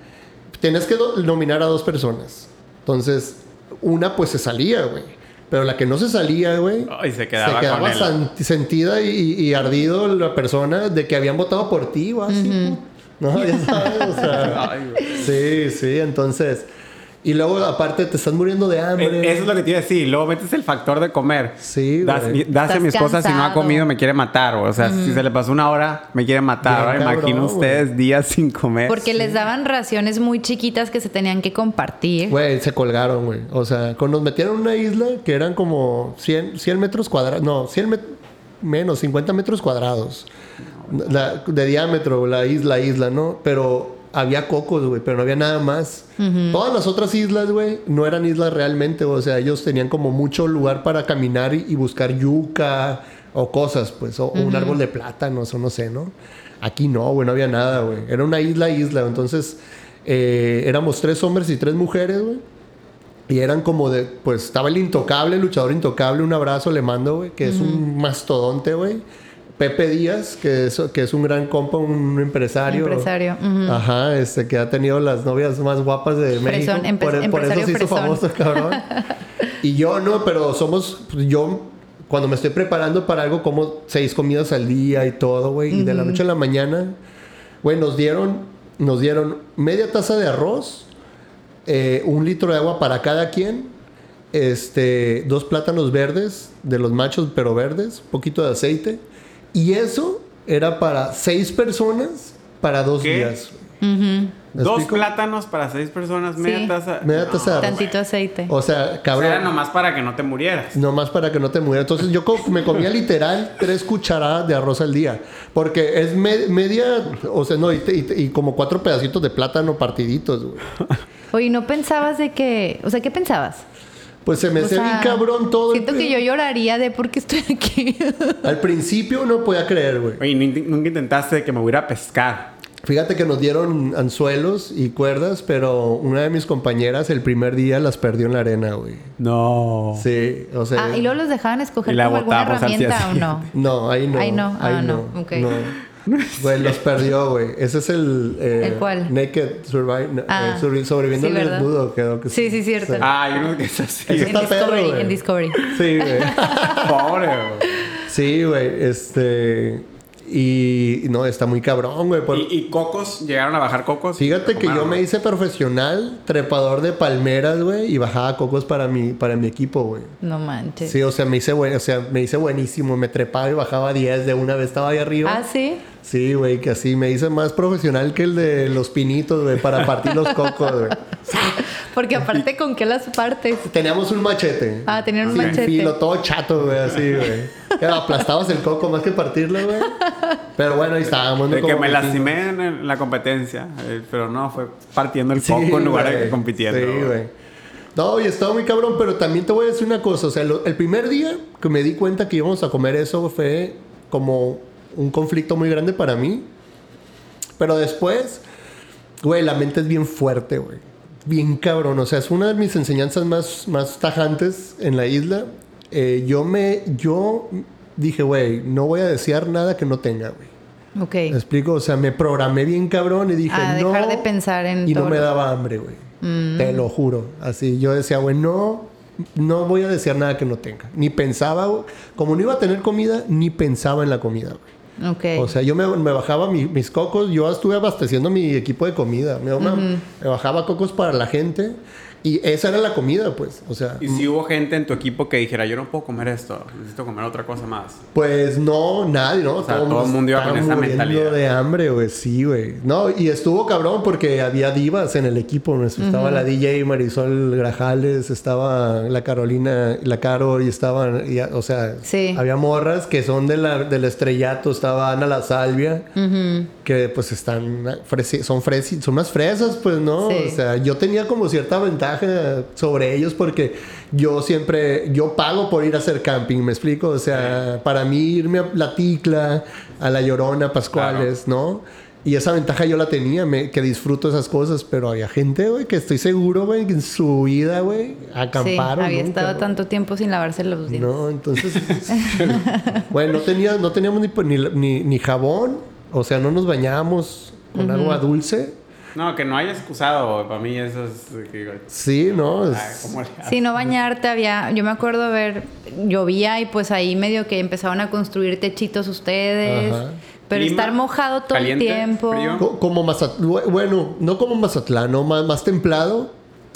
Tienes que nominar a dos personas. Entonces, una pues se salía, güey. Pero la que no se salía, güey, Ay, se quedaba, con quedaba él. sentida y, y ardido la persona de que habían votado por ti o así. ¿No? Ya sabes, o sea, Ay, güey. sí, sí, entonces. Y luego, aparte, te estás muriendo de hambre. Eh, Eso es lo que te iba a decir. Luego metes el factor de comer. Sí, Das, a mi esposa si no ha comido me quiere matar. O sea, si se le pasó una hora me quiere matar. Bien Ahora cabrón, imagino ustedes días sin comer. Porque les daban raciones muy chiquitas que se tenían que compartir. Güey, se colgaron, güey. O sea, cuando nos metieron en una isla que eran como 100, 100 metros cuadrados. No, 100 met- menos, 50 metros cuadrados. La- de diámetro, la isla, isla, ¿no? Pero había cocos, güey, pero no había nada más. Todas las otras islas, güey, no eran islas realmente. O sea, ellos tenían como mucho lugar para caminar y, y buscar yuca o cosas, pues, o, o un árbol de plátanos o no sé, ¿no? Aquí no, güey, no había nada, güey. Era una isla, isla. Entonces, eh, éramos tres hombres y tres mujeres, güey. Y eran como de, pues estaba el intocable, el luchador intocable, un abrazo le mando, güey, que es un mastodonte, güey. Pepe Díaz, que es, que es un gran compa, un empresario. Empresario. Ajá, este, que ha tenido las novias más guapas de México. Fresón, por, por eso se hizo fresón. famoso, cabrón. y yo no, pero somos, pues, yo cuando me estoy preparando para algo como seis comidas al día y todo, güey, y de la noche a la mañana, güey, nos dieron, nos dieron media taza de arroz, eh, un litro de agua para cada quien, este, dos plátanos verdes, de los machos pero verdes, poquito de aceite, y eso era para seis personas para dos ¿Qué? días. ¿Me Dos explico? plátanos para seis personas, media Sí. taza. Media taza de arroz. Tantito aceite. O sea, O sea, cabrón. era nomás para que no te murieras. Nomás para que no te muriera. Entonces yo co- me comía literal tres cucharadas de arroz al día. Porque es me- media, o sea, no, y, te- y te- y como cuatro pedacitos de plátano partiditos, güey. Oye, ¿no pensabas de que... O sea, ¿qué pensabas? Pues se me sea, bien cabrón todo. el Siento que yo lloraría de por qué estoy aquí. Al principio no podía creer, güey. Oye, nunca intentaste que me hubiera a pescar. Fíjate que nos dieron anzuelos y cuerdas, pero una de mis compañeras el primer día las perdió en la arena, güey. No. Sí, o sea. ah, y luego los dejaban escoger como alguna herramienta o no. No, ahí no. Ahí no, ah, ahí no, ok. Güey, los perdió, güey. Ese es el... eh, ¿El cuál? Naked Survive... no, Ah, eh, sobrevi- sobreviviendo sí, al desnudo, quedó que Sí, sí, cierto. Ah, hay uno que es así. Ese en está perro, Discovery, güey. en Discovery. Sí, güey. Pobre, güey. Sí, güey. Este... Y... No, está muy cabrón, güey. por- ¿Y, y cocos? ¿Llegaron a bajar cocos? Fíjate que yo ¿Tomaron, me hice profesional, trepador de palmeras, güey, y bajaba cocos para mi, para mi equipo, güey. No manches. Sí, o sea, me hice buen, o sea, me hice buenísimo, me trepaba y bajaba 10 de una vez, estaba ahí arriba. Ah, sí. Sí, güey, que así me hice más profesional que el de los pinitos, güey, para partir los cocos, güey. Porque aparte, ¿con qué las partes? Teníamos un machete. Ah, tenían un Sin machete. filo, todo chato, güey, así, güey. Aplastabas el coco más que partirlo, güey. Pero bueno, ahí estábamos. De que me lastimé en, la competencia. eh, pero no, fue partiendo el Sí, coco en lugar de compitiendo. Sí, güey. No, y estaba muy cabrón, pero también te voy a decir una cosa. O sea, lo- el primer día que me di cuenta que íbamos a comer eso fue como un conflicto muy grande para mí. Pero después, güey, la mente es bien fuerte, güey. Bien cabrón. O sea, es una de mis enseñanzas más, más tajantes en la isla. Eh, yo me... Yo dije, güey, no voy a desear nada que no tenga, güey. Ok. ¿Me explico? O sea, me programé bien cabrón y dije, Ah, no. dejar de pensar en Y no me Mm. daba hambre, güey. Te lo juro. Así, yo decía, güey, no, no voy a desear nada que no tenga. Ni pensaba. Como no iba a tener comida, ni pensaba en la comida, güey. Ok. O sea, yo me, me bajaba mi- mis cocos, yo estuve abasteciendo mi equipo de comida. Me, me- me bajaba cocos para la gente y esa era la comida, pues. O sea, Y si hubo gente en tu equipo que dijera, yo no puedo comer esto, necesito comer otra cosa más. Pues no, nadie, ¿no? sea, todo el mundo iba con esa muriendo mentalidad. de hambre, güey. Sí, güey. No, y estuvo cabrón porque había divas en el equipo. ¿no? Estaba la DJ Marisol Grajales, estaba la Carolina, la Caro, y estaban, y, o sea, Sí. había morras que son de la, del estrellato. Estaba Ana La Salvia, que pues están, fresi- son, fresi- son más fresas, pues, ¿no? Sí. O sea, yo tenía como cierta ventaja sobre ellos porque yo siempre, yo pago por ir a hacer camping, ¿me explico? O sea, para mí irme a La Ticla, a La Llorona, Pascuales, ¿no? Y esa ventaja yo la tenía, me- que disfruto esas cosas, pero había gente, güey, que estoy seguro, güey, que en su vida, güey, Sí, acamparon. había nunca, estado ¿no? tanto tiempo sin lavarse los dientes. No, entonces, bueno, no, tenía, no teníamos ni, ni, ni- ni jabón, o sea, no nos bañábamos con agua dulce. No, que no haya excusado, para mí eso es... digo, Sí, ¿no? Es- "Ay, ¿cómo le haces?". Sí, no bañarte había, yo me acuerdo ver, llovía y pues ahí medio que empezaban a construir techitos ustedes, Ajá. pero estar mojado todo caliente, el tiempo. frío. Co- Como Mazatlán, bueno, no como Mazatlán, no, más, más templado,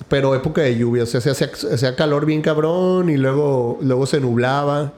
pero época de lluvia, o sea, se hacía, se hacía calor bien cabrón y luego, luego se nublaba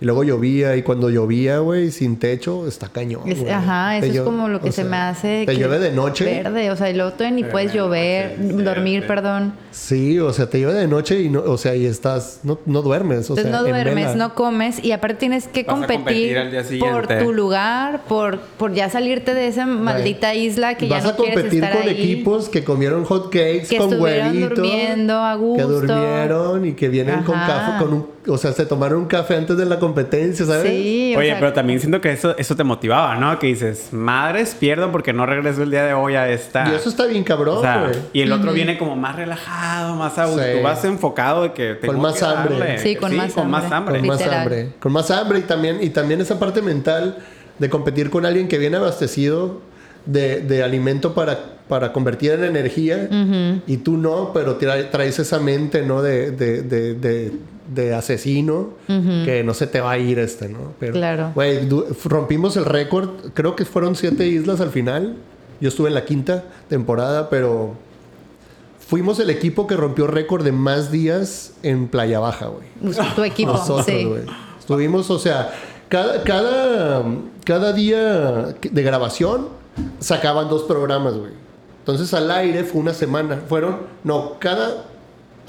y luego llovía y cuando llovía, güey, sin techo, está cañón. Es- ajá, Te eso es como lo que se sea, me hace. Te que- llueve de noche. Verde, o sea, y luego todavía ni puedes de llover, noche, dormir, perdón. Sí, o sea, te llueve de noche y no, o sea, y estás, no, no duermes, o Entonces sea, no duermes, no comes y aparte tienes que Vas a competir, competir por tu lugar, por, por ya salirte de esa maldita isla que Vas ya no a quieres competir estar con ahí. equipos que comieron hot cakes Que con estuvieron huevito. durmiendo a Que gusto. durmieron y que vienen con café, con un, o sea, se tomaron un café antes de la competencia, ¿sabes? Sí, o Oye, sea, pero también siento que eso, eso te motivaba, ¿no? Que dices, madres, pierdo porque no regreso el día de hoy a esta... Y eso está bien cabrón, O sea, güey. y el otro viene como más relajado, más a gusto. Sí. Tú vas enfocado de que tengo Con más que hambre. darle. Sí, con más con más hambre. hambre. Con más hambre. Con más hambre y también, y también esa parte mental de competir con alguien que viene abastecido de, de alimento para, para convertir en energía y tú no, pero tra- traes esa mente, ¿no? De, de, de, de, de asesino que no se te va a ir este, ¿no? Pero, Claro. Güey, rompimos el récord. Creo que fueron siete islas al final. Yo estuve en la quinta temporada, pero fuimos el equipo que rompió récord de más días en Playa Baja, güey. tu equipo, Nosotros, sí. Estuvimos, o sea, cada, cada, cada día de grabación sacaban dos programas, güey. Entonces al aire fue una semana. Fueron, no, cada,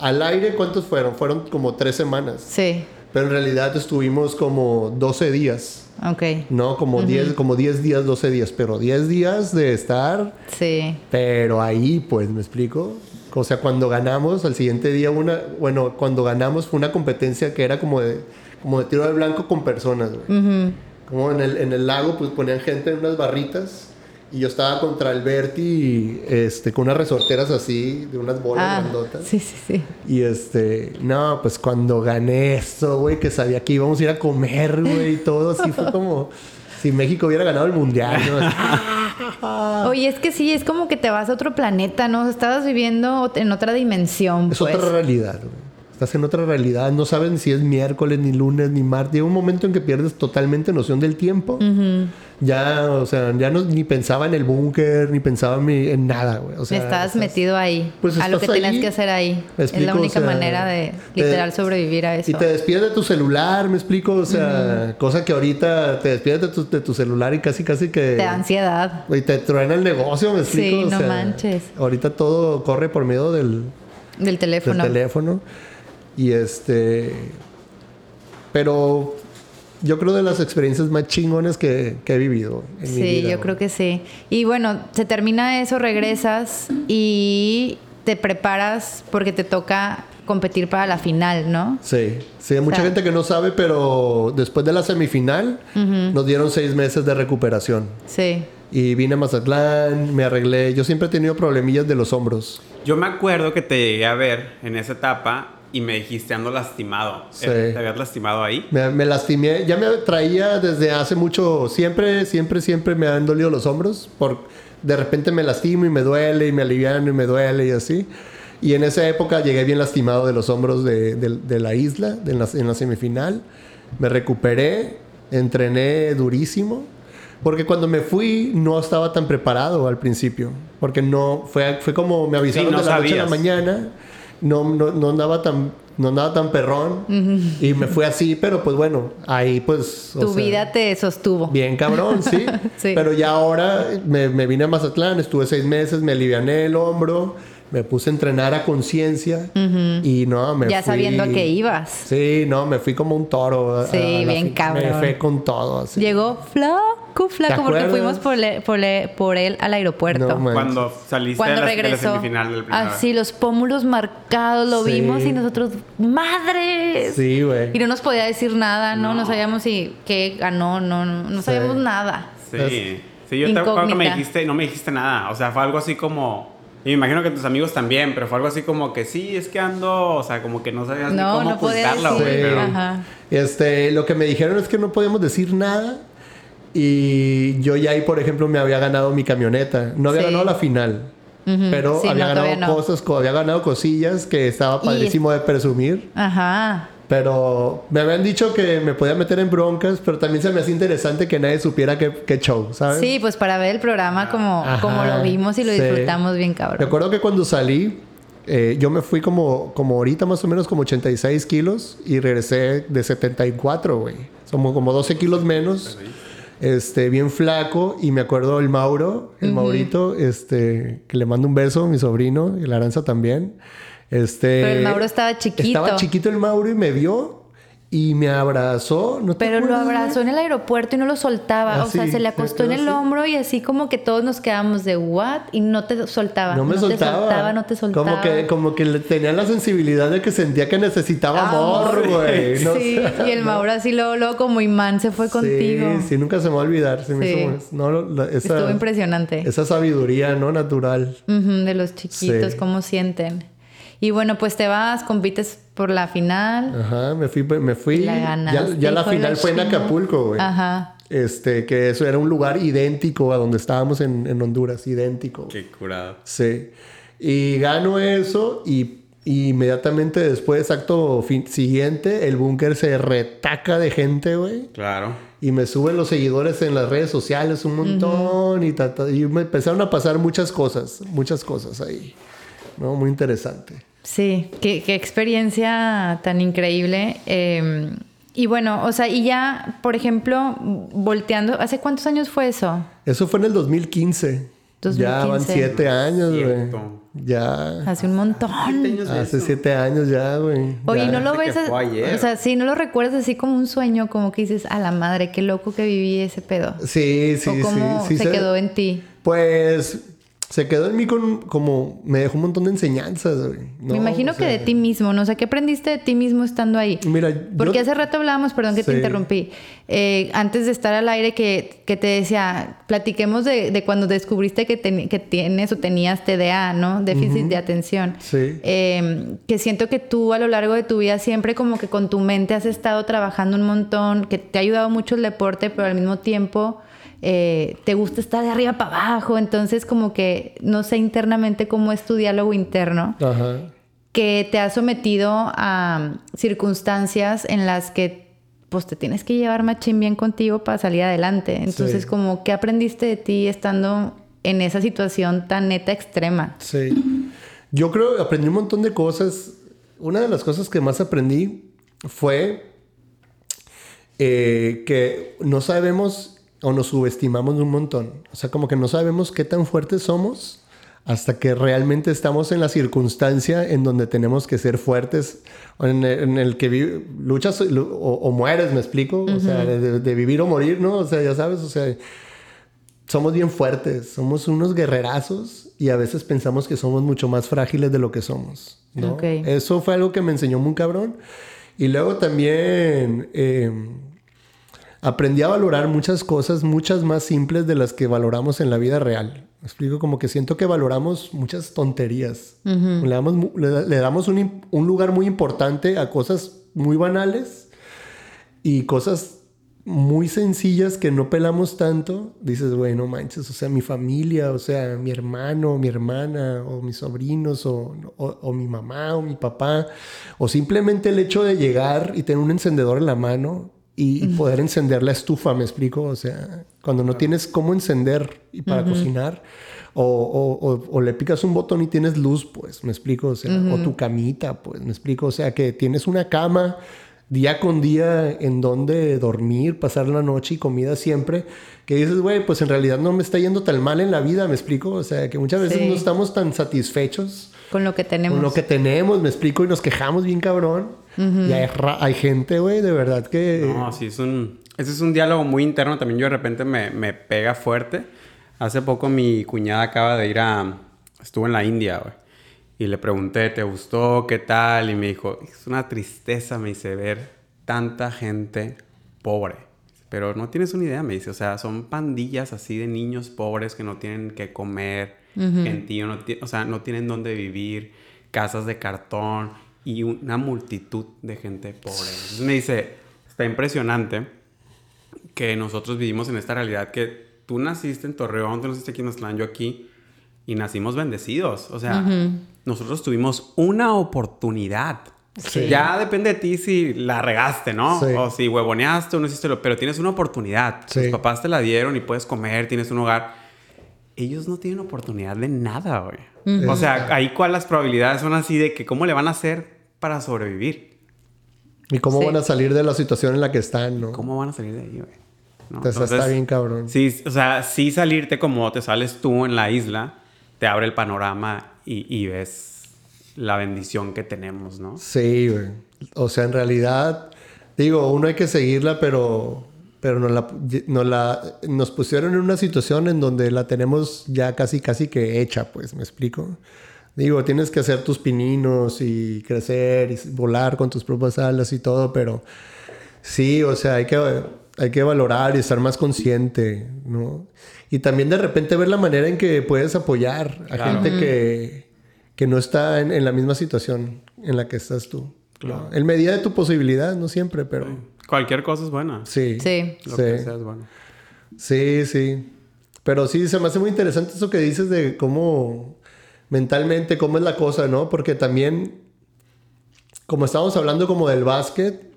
al aire, ¿cuántos fueron? Fueron como tres semanas. Sí, Pero en realidad estuvimos como 12 días. ok. No, como 10 como 10 días, 12 días. Pero 10 días de estar, Sí. pero ahí, pues, ¿me explico? O sea, cuando ganamos, al siguiente día una... Bueno, cuando ganamos fue una competencia que era como de, como de tiro de blanco con personas, güey. Como en el, en el lago, pues ponían gente en unas barritas. Y yo estaba contra el Berti, este, con unas resorteras así, de unas bolas Ah, grandotas. sí, sí, sí. Y este, no, pues cuando gané esto, güey, que sabía que íbamos a ir a comer, güey, y todo así fue como si México hubiera ganado el mundial, ¿no? Oye, es que sí, es como que te vas a otro planeta, ¿no? Estabas viviendo en otra dimensión, Es pues. otra realidad, güey. Estás en otra realidad, no sabes ni si es miércoles, ni lunes, ni martes. Llega un momento en que pierdes totalmente noción del tiempo. Ya, o sea, ya no, ni pensaba en el búnker, ni pensaba en, mi- en nada, güey. O sea, Estabas estás- metido ahí, Pues a lo que estás tenías que hacer ahí. me es la explico, única o sea, manera de te- literal sobrevivir a eso. Y te despides de tu celular, me explico, o sea, cosa que ahorita te despides de tu, de tu celular y casi, casi que... Te da ansiedad. Güey, te truena el negocio, me explico. Sí, O no sea, manches. Ahorita todo corre por medio del, Del del teléfono. teléfono. Y este. Pero yo creo de las experiencias más chingones que, que he vivido en mi Sí, vida. yo güey. creo que sí. Y bueno, se termina eso, regresas y te preparas porque te toca competir para la final, ¿no? Sí, sí, hay mucha sea- gente que no sabe, pero después de la semifinal nos dieron seis meses de recuperación. Sí. Y vine a Mazatlán, me arreglé. Yo siempre he tenido problemillas de los hombros. Yo me acuerdo que te llegué a ver en esa etapa y me dijiste ando lastimado. Sí. ¿Te habías lastimado ahí? Me, me lastimé, ya me traía desde hace mucho, siempre, siempre, siempre me han dolido los hombros. Por, de repente me lastimo y me duele y me aliviano y me duele y así. Y en esa época llegué bien lastimado de los hombros de, de- de la isla, de la- en la semifinal. Me recuperé, entrené durísimo. Porque cuando me fui no estaba tan preparado al principio. Porque no, fue, fue como me avisaron de la noche a la mañana. No, no, no andaba tan no andaba tan perrón y me fui así, pero pues bueno, ahí pues... Tu vida te sostuvo. Bien cabrón, sí. sí. Pero ya ahora me, me, vine a Mazatlán, estuve seis meses, me aliviané el hombro, me puse a entrenar a conciencia y no, me Ya sabiendo a qué ibas. Sí, no, me fui como un toro. Sí, bien cabrón. Me fui con todo. Así. Llegó flaco, flaco, porque fuimos por, por, por, él al aeropuerto. Cuando saliste Cuando de, la, regresó. de la semifinal del primer Así, los pómulos marcados, lo vimos y nosotros, ¡madres! Sí, güey. Y no nos podía decir nada, ¿no? No, sabíamos si qué ganó, no, no, no sabíamos nada. Sí. Sí, yo te acuerdo que me dijiste, no me dijiste nada. O sea, fue algo así como y me imagino que tus amigos también, pero fue algo así como que sí, es que ando, o sea, como que no sabías ni cómo ocultarlo, güey. Este, lo que me dijeron es que no podíamos decir nada. Y yo ya ahí, por ejemplo, me había ganado mi camioneta. No había ganado la final. Pero había ganado cosas, había ganado cosillas que estaba padrísimo de presumir. Ajá. Pero me habían dicho que me podía meter en broncas, pero también se me hace interesante que nadie supiera qué, show, ¿sabes? Sí, pues para ver el programa como, como lo vimos y lo disfrutamos bien cabrón. Recuerdo que cuando salí, eh, yo me fui como, como ahorita más o menos como 86 kilos y regresé de 74, güey. Somos como 12 kilos menos. Este, bien flaco y me acuerdo el Mauro, el Maurito, este, que le mando un beso, mi sobrino, y la Aranza también. Este, Pero el Mauro estaba chiquito. Estaba chiquito el Mauro y me vio y me abrazó. ¿No Pero lo abrazó en el aeropuerto y no lo soltaba. Ah, o sea, se le acostó en el hombro y así como que todos nos quedamos de what y no te soltaba. No me no soltaba. Te soltaba. No te soltaba. Como que, como que tenía la sensibilidad de que sentía que necesitaba amor, güey. sí, y el Mauro así luego, luego como imán se fue contigo. Sí, sí, nunca se me va a olvidar. Se me hizo, no, esa, Estuvo impresionante. Esa sabiduría, ¿no? Natural. de los chiquitos, cómo sienten. Y bueno, pues te vas, compites por la final. Ajá, me fui, me fui. ya, ya la final fue en Acapulco, güey. Ajá. Este, que eso era un lugar idéntico a donde estábamos en, en Honduras, idéntico. Qué curado. Sí. Y gano eso y, inmediatamente después, acto siguiente, el búnker se retaca de gente, güey. Claro. Y me suben los seguidores en las redes sociales un montón y, y me empezaron a pasar muchas cosas, muchas cosas ahí. ¿no? Muy interesante. Sí, qué, experiencia tan increíble. Em, y bueno, o sea, y ya, por ejemplo, volteando, ¿hace cuántos años fue eso? Eso fue en el 2015. Ya van siete años, güey. Ya. Hace un montón. Hace siete años ya, güey. Oye, ¿no lo ves? O sea, sí, ¿no lo recuerdas así como un sueño? Como que dices, a la madre, qué loco que viví ese pedo. Sí, sí, ¿O cómo sí. se quedó en ti? Pues se quedó en mí con como me dejó un montón de enseñanzas, güey. me imagino que de ti mismo, ¿no? O sea, ¿qué aprendiste de ti mismo estando ahí? Mira, porque hace rato hablábamos, perdón que te interrumpí, eh, antes de estar al aire que, que te decía, platiquemos de, de cuando descubriste que, que, tienes o tenías TDA, ¿no? Déficit de atención. Sí. Eh, que siento que tú a lo largo de tu vida siempre como que con tu mente has estado trabajando un montón, que te ha ayudado mucho el deporte, pero al mismo tiempo eh, te gusta estar de arriba para abajo, entonces como que no sé internamente cómo es tu diálogo interno, que te ha sometido a circunstancias en las que pues te tienes que llevar machín bien contigo para salir adelante. Entonces, como, ¿qué aprendiste de ti estando en esa situación tan neta extrema? Sí. Yo creo que aprendí un montón de cosas. Una de las cosas que más aprendí fue eh, que no sabemos o nos subestimamos un montón. O sea, como que no sabemos qué tan fuertes somos hasta que realmente estamos en la circunstancia en donde tenemos que ser fuertes, en el, en el que luchas o, mueres, me explico, o sea, de, vivir o morir, ¿no? O sea, ya sabes, o sea, somos bien fuertes, somos unos guerrerazos y a veces pensamos que somos mucho más frágiles de lo que somos, ¿no? Eso fue algo que me enseñó muy cabrón. Y luego también... Eh, aprendí a valorar muchas cosas, muchas más simples de las que valoramos en la vida real. Me explico, como que siento que valoramos muchas tonterías. le, damos, le, damos un, un, lugar muy importante a cosas muy banales y cosas muy sencillas que no pelamos tanto. Dices, bueno, manches, o sea, mi familia, o sea, mi hermano, mi hermana, o mis sobrinos, o, o mi mamá, o mi papá, o simplemente el hecho de llegar y tener un encendedor en la mano y, poder encender la estufa, me explico, o sea, cuando no tienes cómo encender y para cocinar, o, o, le picas un botón y tienes luz, pues, me explico, o sea, o tu camita, pues, me explico, o sea, que tienes una cama día con día en donde dormir, pasar la noche y comida siempre, que dices, güey, pues en realidad no me está yendo tan mal en la vida, me explico, o sea, que muchas veces no estamos tan satisfechos. Con lo que tenemos. Con lo que tenemos, me explico, y nos quejamos bien cabrón. Y hay, hay gente, güey, de verdad que... No, sí, es un... Ese es un diálogo muy interno, también yo de repente me, me pega fuerte. Hace poco mi cuñada acaba de ir a... Estuvo en la India, güey. Y le pregunté, ¿te gustó? ¿Qué tal? Y me dijo, es una tristeza, me dice, ver tanta gente pobre. Pero no tienes una idea, me dice. O sea, son pandillas así de niños pobres que no tienen que comer, gentío, no o sea, no tienen dónde vivir, casas de cartón y una multitud de gente pobre. Entonces me dice, está impresionante que nosotros vivimos en esta realidad que tú naciste en Torreón, tú naciste aquí en Mazatlán, yo aquí, y nacimos bendecidos. O sea, nosotros tuvimos una oportunidad. Ya depende de ti si la regaste, ¿no? O si huevoneaste o no hiciste lo... Pero tienes una oportunidad. Tus papás te la dieron y puedes comer, tienes un hogar. Ellos no tienen oportunidad de nada, güey. O sea, ahí cuál las probabilidades son así de que cómo le van a hacer para sobrevivir. Y cómo van a salir de la situación en la que están, ¿no? ¿Cómo van a salir de ahí, güey? Entonces, está bien cabrón. Sí, o sea, sí salirte como te sales tú en la isla, te abre el panorama y, ves la bendición que tenemos, ¿no? Sí, güey. O sea, en realidad, digo, uno hay que seguirla, pero, pero nos, la, nos, la, nos pusieron en una situación en donde la tenemos ya casi, casi que hecha, pues, ¿me explico? Digo, tienes que hacer tus pininos y crecer y volar con tus propias alas y todo, pero sí, o sea, hay que, hay que valorar y estar más consciente, ¿no? Y también de repente ver la manera en que puedes apoyar a gente que, que, no está en, la misma situación en la que estás tú. Claro. En medida de tu posibilidad, no siempre, pero... Cualquier cosa es buena. Sí. Sí. Lo que sea es bueno. Sí, sí. Pero sí, se me hace muy interesante eso que dices de cómo mentalmente, cómo es la cosa, ¿no? Porque también, como estábamos hablando como del básquet,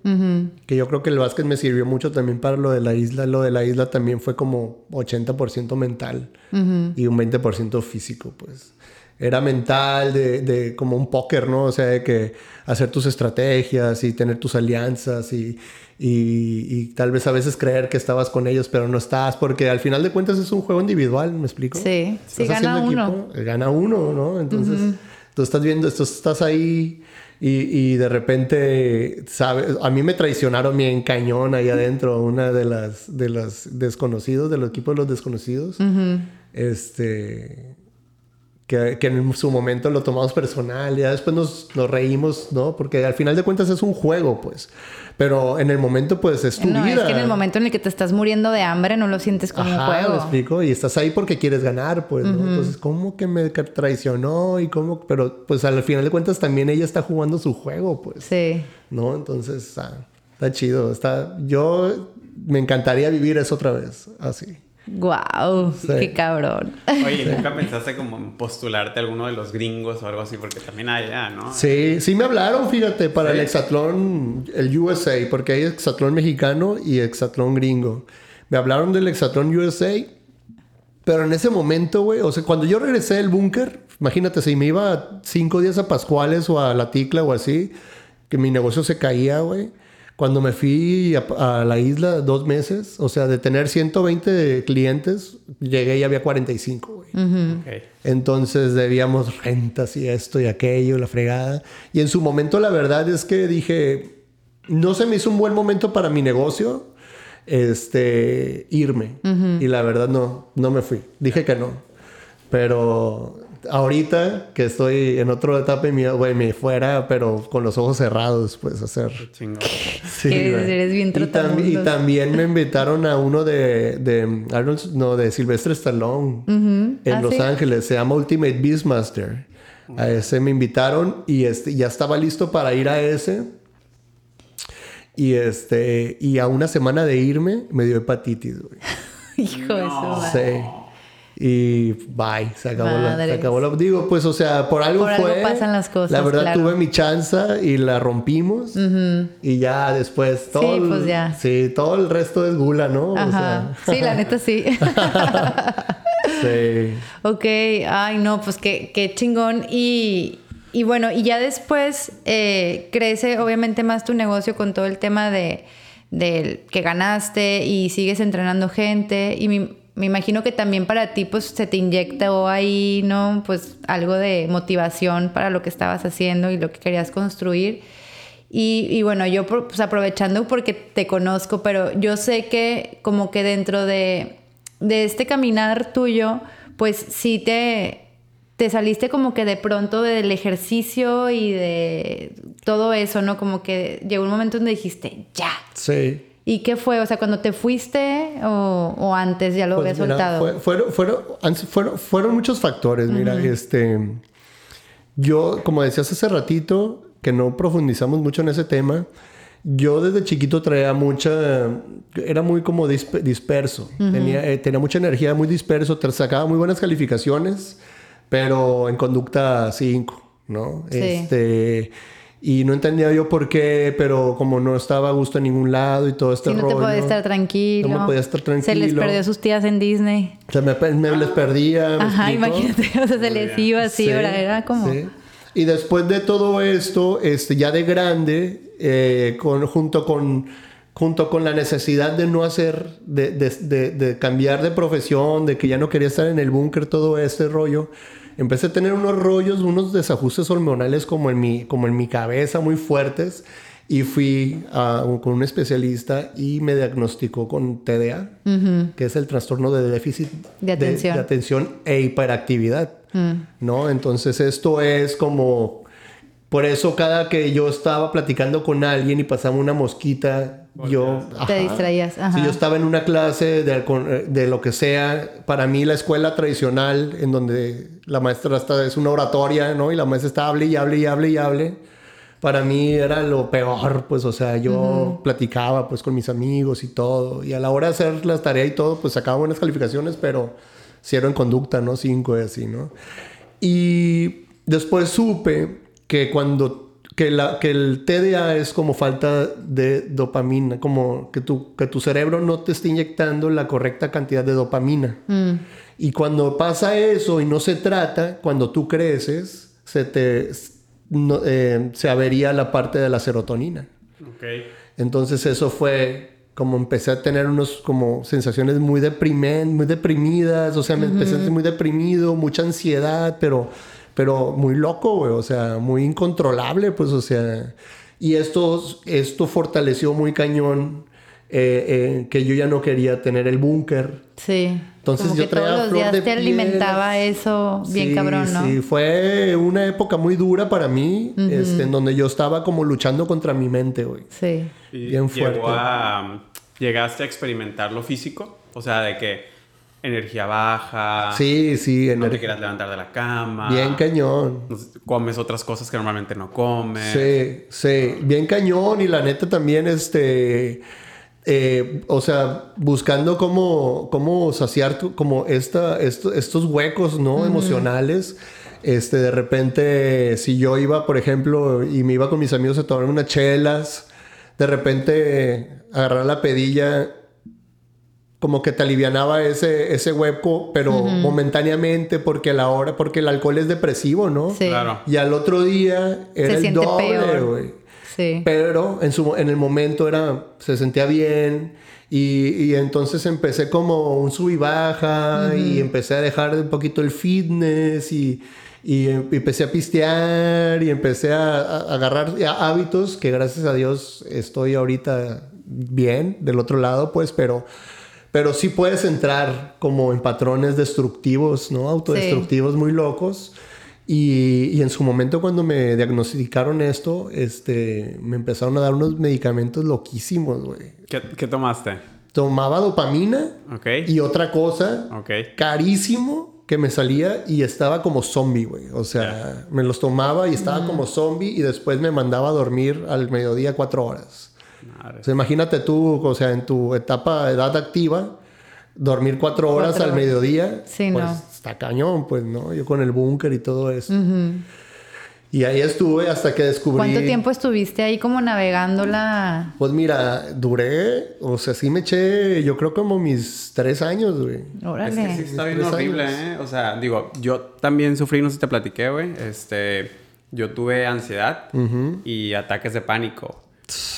que yo creo que el básquet me sirvió mucho también para lo de la isla. Lo de la isla también fue como 80% mental y un 20% físico, pues. Era mental, de, de, como un póker, ¿no? O sea, de que hacer tus estrategias y tener tus alianzas y, y, tal vez a veces creer que estabas con ellos, pero no estás, porque al final de cuentas es un juego individual, ¿me explico? Sí, sí, gana uno. gana uno, ¿no? Entonces, tú estás viendo, esto, estás ahí y, de repente, ¿sabes? A mí me traicionaron bien cañón ahí adentro, una de las, de las desconocidos, del equipo de los desconocidos. Este. Que, que, en su momento lo tomamos personal, ya después nos, nos, reímos, ¿no? Porque al final de cuentas es un juego, pues. Pero en el momento, pues es tu no, vida. Es que en el momento en el que te estás muriendo de hambre, no lo sientes como un juego. Me explico. Y estás ahí porque quieres ganar, pues, ¿no? Entonces, ¿cómo que me traicionó? Y cómo. Pero, pues al final de cuentas, también ella está jugando su juego, pues. Sí. ¿No? Entonces, ah, está chido. Está. Yo me encantaría vivir eso otra vez, así. ¡Guau! ¡Qué cabrón! Oye, ¿nunca pensaste como en postularte a alguno de los gringos o algo así? Porque también hay allá, ¿no? Sí, sí me hablaron, fíjate, para el hexatlón, el USA, porque hay hexatlón mexicano y hexatlón gringo. Me hablaron del hexatlón USA, pero en ese momento, güey, o sea, cuando yo regresé del búnker, imagínate, si me iba cinco días a Pascuales o a La Ticla o así, que mi negocio se caía, güey cuando me fui a, la isla dos meses, o sea, de tener 120 clientes, llegué y había 45, güey. Entonces debíamos rentas y esto y aquello, la fregada. Y en su momento la verdad es que dije, no se me hizo un buen momento para mi negocio este, irme. Y la verdad no, no me fui. Dije que no. Pero ahorita que estoy en otra etapa y güey, me fuera, pero con los ojos cerrados, pues hacer. Sí, eres bien y, y, también me invitaron a uno de, de Arnold, no, de Sylvester Stallone en ah, Los Ángeles. Se llama Ultimate Beastmaster. A ese me invitaron y este, ya estaba listo para ir a ese. Y este, y a una semana de irme me dio hepatitis, güey. Hijo de su Sí. Y bye, se acabó, la, se acabó la, Digo, pues, o sea, por algo por fue. Algo pasan las cosas. La verdad, tuve mi chanza y la rompimos. Y ya después todo. Sí, pues ya. sí, todo el resto es gula, ¿no? Ajá. Sí, la neta sí. sí. Ok, ay, no, pues qué, qué chingón. Y, y bueno, y ya después eh, crece obviamente más tu negocio con todo el tema de, de que ganaste y sigues entrenando gente. Y mi me imagino que también para ti pues se te inyectó ahí, ¿no? Pues algo de motivación para lo que estabas haciendo y lo que querías construir. Y, bueno, yo pues aprovechando porque te conozco, pero yo sé que como que dentro de, de este caminar tuyo, pues sí te, te saliste como que de pronto del ejercicio y de todo eso, ¿no? Como que llegó un momento donde dijiste, ya. Sí. ¿Y qué fue? O sea, cuando te fuiste o, antes ya lo habías soltado. fueron, fueron, fueron, muchos factores. Mira, este. Yo, como decías hace ratito, que no profundizamos mucho en ese tema. Yo desde chiquito traía mucha, era muy como disperso, tenía, eh, tenía mucha energía, muy disperso, sacaba muy buenas calificaciones, pero en conducta 5, ¿no? Sí. Este, y no entendía yo por qué, pero como no estaba a gusto en ningún lado y todo este sí, no te podía estar tranquilo. No me podía estar tranquilo. Se les perdió sus tías en Disney. Se me, me les perdía. Ajá, imagínate, o sea, se les iba así, era como... Sí. Y después de todo esto, este, ya de grande, eh, con, junto con junto con la necesidad de no hacer, de, de, de, de cambiar de profesión, de que ya no quería estar en el búnker, todo este rollo, empecé a tener unos rollos, unos desajustes hormonales como en mi, como en mi cabeza muy fuertes y fui con un especialista y me diagnosticó con TDA, que es el trastorno de déficit de atención, de, atención e hiperactividad, mm. ¿no? Entonces esto es como por eso cada que yo estaba platicando con alguien y pasaba una mosquita yo te distraías. Si yo estaba en una clase de, eh, de, lo que sea, para mí la escuela tradicional, en donde la maestra está, es una oratoria, ¿no? Y la maestra está hable y hable y hable y hable. Para mí era lo peor, pues, o sea, yo platicaba pues con mis amigos y todo. Y a la hora de hacer las tareas y todo, pues sacaba buenas calificaciones, pero cero en conducta, ¿no? Cinco y así, ¿no? Y después supe que cuando que, la, que el TDA es como falta de dopamina, como que tu, que tu cerebro no te está inyectando la correcta cantidad de dopamina. Mm. Y cuando pasa eso y no se trata, cuando tú creces, se te eh, se avería la parte de la serotonina. Okay. Entonces eso fue como empecé a tener unos como sensaciones muy deprimen, muy deprimidas, o sea, me empecé a sentir muy deprimido, mucha ansiedad, pero pero muy loco, güey, o sea, muy incontrolable, pues, o sea, y esto, esto fortaleció muy cañón eh, eh, que yo ya no quería tener el búnker. Sí. Entonces Como yo que todos los días te alimentaba eso bien cabrón, ¿no? Sí, fue una época muy dura para mí, este, en donde yo estaba como luchando contra mi mente, güey. Sí. Bien fuerte. ¿Llegaste a experimentar lo físico? O sea, de que energía baja. Sí, sí. No te quieras levantar de la cama. Bien cañón. Comes otras cosas que normalmente no comes. Sí, sí. Bien cañón y la neta también, este... Eh, o sea, buscando cómo, cómo saciar como esta, estos huecos, ¿no? Emocionales. Este, de repente, si yo iba, por ejemplo, y me iba con mis amigos a tomar unas chelas, de repente agarrar la pedilla como que te alivianaba ese, ese hueco, pero momentáneamente porque la hora, porque el alcohol es depresivo, ¿no? Sí. Claro. Y al otro día era el doble, güey. Sí. Pero en, su, en el momento era, se sentía bien. Y, y entonces empecé como un sub y baja y empecé a dejar un poquito el fitness y, y, empecé a pistear y empecé a, a, agarrar hábitos que gracias a Dios estoy ahorita bien del otro lado, pues, pero pero sí puedes entrar como en patrones destructivos, ¿no? Autodestructivos muy locos. Y, y, en su momento cuando me diagnosticaron esto, este, me empezaron a dar unos medicamentos loquísimos, güey. ¿Qué, ¿Qué, tomaste? Tomaba dopamina okay. y otra cosa okay. carísimo que me salía y estaba como zombie, güey. O sea, me los tomaba y estaba como zombie y después me mandaba a dormir al mediodía cuatro horas imagínate tú, o sea, en tu etapa de edad activa, dormir cuatro horas Cuatro al mediodía, Sí, pues no. está cañón, pues, ¿no? Yo con el búnker y todo eso. Y ahí estuve hasta que descubrí... ¿Cuánto tiempo estuviste ahí como navegando la... Pues mira, duré, o sea, sí me eché, yo creo como mis tres años, güey. Es Órale. que sí está bien horrible, años. ¿eh? O sea, digo, yo también sufrí, no sé si te platiqué, güey. Este, yo tuve ansiedad y ataques de pánico.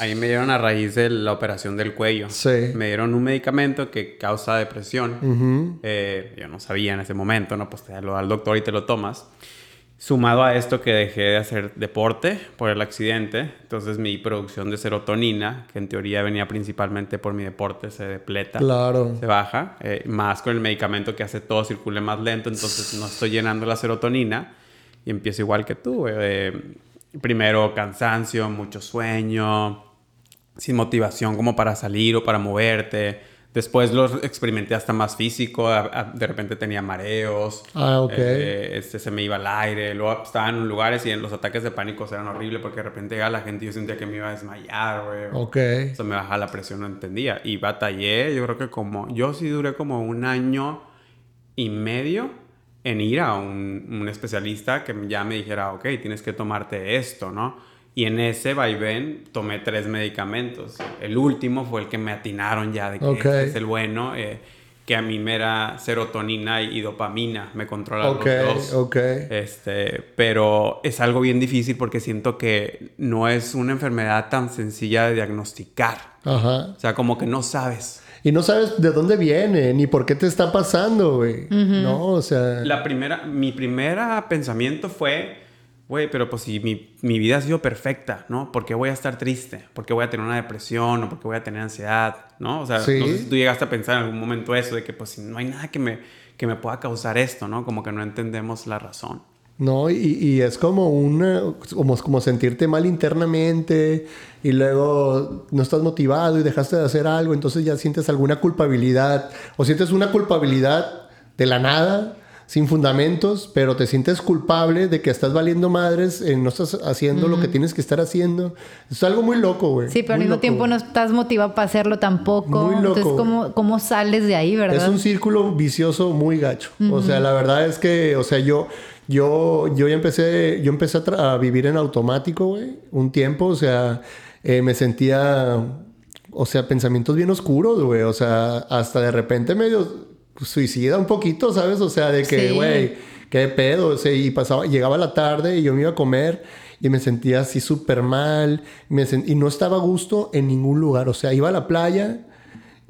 Ahí me dieron a raíz de la operación del cuello. Sí. Me dieron un medicamento que causa depresión. Ujú. Eh, yo no sabía en ese momento, ¿no? Pues te lo da el doctor y te lo tomas. Sumado a esto que dejé de hacer deporte por el accidente, entonces mi producción de serotonina, que en teoría venía principalmente por mi deporte, se depleta Claro. se baja, eh, más con el medicamento que hace todo circule más lento, entonces no estoy llenando la serotonina y empiezo igual que tú. eh, primero cansancio, mucho sueño, sin motivación como para salir o para moverte. Después lo experimenté hasta más físico, a- a- de repente tenía mareos, Ah, ok. eh, este, se me iba al aire, luego estaba en lugares y en los ataques de pánico eran horribles porque de repente llegaba la gente y yo sentía que me iba a desmayar, güey. Ok. o sea, me bajaba la presión, no entendía. Y batallé, yo creo que como... Yo sí duré como un año y medio en ir a un, un especialista que ya me dijera, ok, tienes que tomarte esto, ¿no? Y en ese vaivén tomé tres medicamentos. El último fue el que me atinaron ya de que Ok. este es el bueno, eh, que a mí me era serotonina y dopamina, me controla Ok, los dos. ok. Este, pero es algo bien difícil porque siento que no es una enfermedad tan sencilla de diagnosticar. Ajá. O sea, como que no sabes. Y no sabes de dónde viene, ni por qué te está pasando, güey. No, o sea... La primera, mi primera pensamiento fue, güey, pero pues si mi, mi vida ha sido perfecta, ¿no? ¿Por qué voy a estar triste? ¿Por qué voy a tener una depresión? ¿O por qué voy a tener ansiedad? ¿No? O sea, Sí. no sé si tú llegaste a pensar en algún momento eso, de que pues si no hay nada que me, que me pueda causar esto, ¿no? Como que no entendemos la razón. No, y, y es como una, como, como sentirte mal internamente y luego no estás motivado y dejaste de hacer algo, entonces ya sientes alguna culpabilidad o sientes una culpabilidad de la nada, sin fundamentos, pero te sientes culpable de que estás valiendo madres, eh, no estás haciendo lo que tienes que estar haciendo. Es algo muy loco, güey. Sí, pero al Muy mismo loco. tiempo no estás motivado para hacerlo tampoco. Muy loco. Entonces, ¿cómo, ¿cómo sales de ahí, verdad? Es un círculo vicioso muy gacho. O sea, la verdad es que, o sea, yo, yo, yo ya empecé, yo empecé a, vivir en automático, güey, un tiempo. O sea, eh, me sentía, o sea, pensamientos bien oscuros, güey. O sea, hasta de repente medio suicida un poquito, ¿sabes? O sea, de que, Sí. güey, qué pedo. O sea, y pasaba, llegaba la tarde y yo me iba a comer y me sentía así súper mal. Me y no estaba a gusto en ningún lugar. O sea, iba a la playa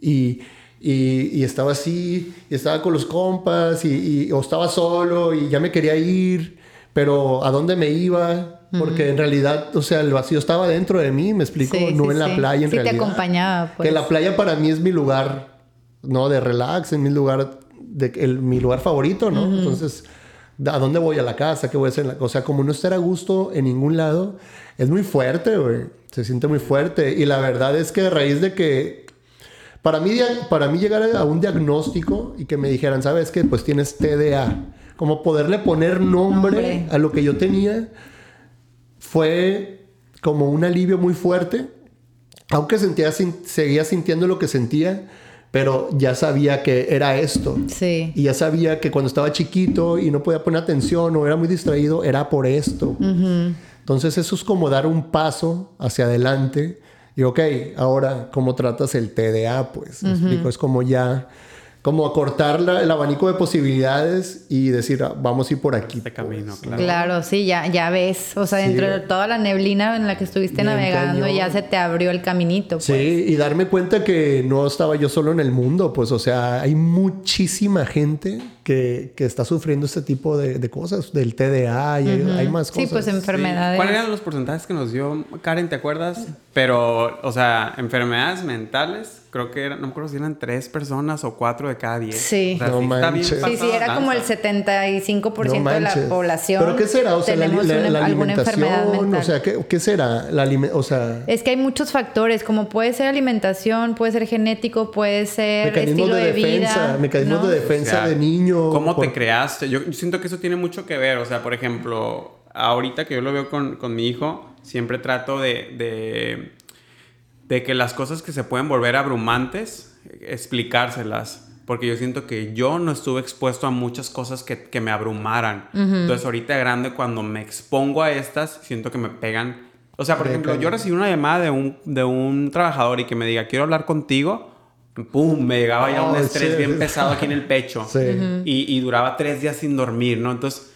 y, y, y estaba así, y estaba con los compas, y, y- o estaba solo, y ya me quería ir, pero ¿a dónde me iba? Porque en realidad, o sea, el vacío estaba dentro de mí, me explico, Sí, no sí, en la sí. playa en Sí, te realidad. acompañaba, pues. Que la playa para mí es mi lugar, ¿no? De relax, es mi lugar, de, el- mi lugar favorito, ¿no? Entonces, ¿a dónde voy? ¿A la casa? ¿Qué voy a hacer? en la- O sea, como no estar a gusto en ningún lado, es muy fuerte, güey. Se siente muy fuerte. Y la verdad es que a raíz de que para mí, para mí llegar a un diagnóstico y que me dijeran, ¿sabes qué? Pues tienes TDA. Como poderle poner nombre, Nombre. a lo que yo tenía fue como un alivio muy fuerte. Aunque sentía, seguía sintiendo lo que sentía, pero ya sabía que era esto. Sí. Y ya sabía que cuando estaba chiquito y no podía poner atención o era muy distraído, era por esto. Entonces eso es como dar un paso hacia adelante. Y ok, ahora, ¿cómo tratas el TDA? Pues, ¿me explico? Es como ya, como acortar la- el abanico de posibilidades y decir, ah, vamos a ir por aquí. Este camino, pues, claro. Claro, sí, ya, ya ves. O sea, Sí. dentro de toda la neblina en la que estuviste Bien navegando, cañón. ya se te abrió el caminito. Sí, Pues. y darme cuenta que no estaba yo solo en el mundo, pues, o sea, hay muchísima gente que, que está sufriendo este tipo de, de cosas, del TDA y hay, hay más Sí, cosas. pues enfermedades. ¿Cuáles eran los porcentajes que nos dio Karen? ¿Te acuerdas? Pero, o sea, enfermedades mentales, creo que eran, no me acuerdo si eran tres personas o cuatro de cada diez. Sí. O sea, No sí está bien manches. Sí, sí, era como el lanza. 75% de la manches. población. ¿Pero qué será? O sea, la, la- una- la alguna enfermedad alimentación, mental. o sea, ¿qué, qué será? La o sea, Es que hay muchos factores, como puede ser alimentación, puede ser genético, puede ser mecanismos estilo de, de, defensa, vida. mecanismos ¿no? de O defensa sea, de ¿Cómo por- te creaste? Yo, siento que eso tiene mucho que ver. O sea, por ejemplo, ahorita que yo lo veo con, con mi hijo, siempre trato de, de, de que las cosas que se pueden volver abrumantes, explicárselas. porque yo siento que yo no estuve expuesto a muchas cosas que, que me abrumaran. Entonces ahorita grande, cuando me expongo a estas, siento que me pegan. O sea, por ejemplo, yo recibí una llamada de un, de un trabajador y que me diga, quiero hablar contigo. ¡Pum! Me llegaba ya un Oh, estrés sí. bien pesado aquí en el pecho. Sí. y, y duraba tres días sin dormir, ¿no? Entonces,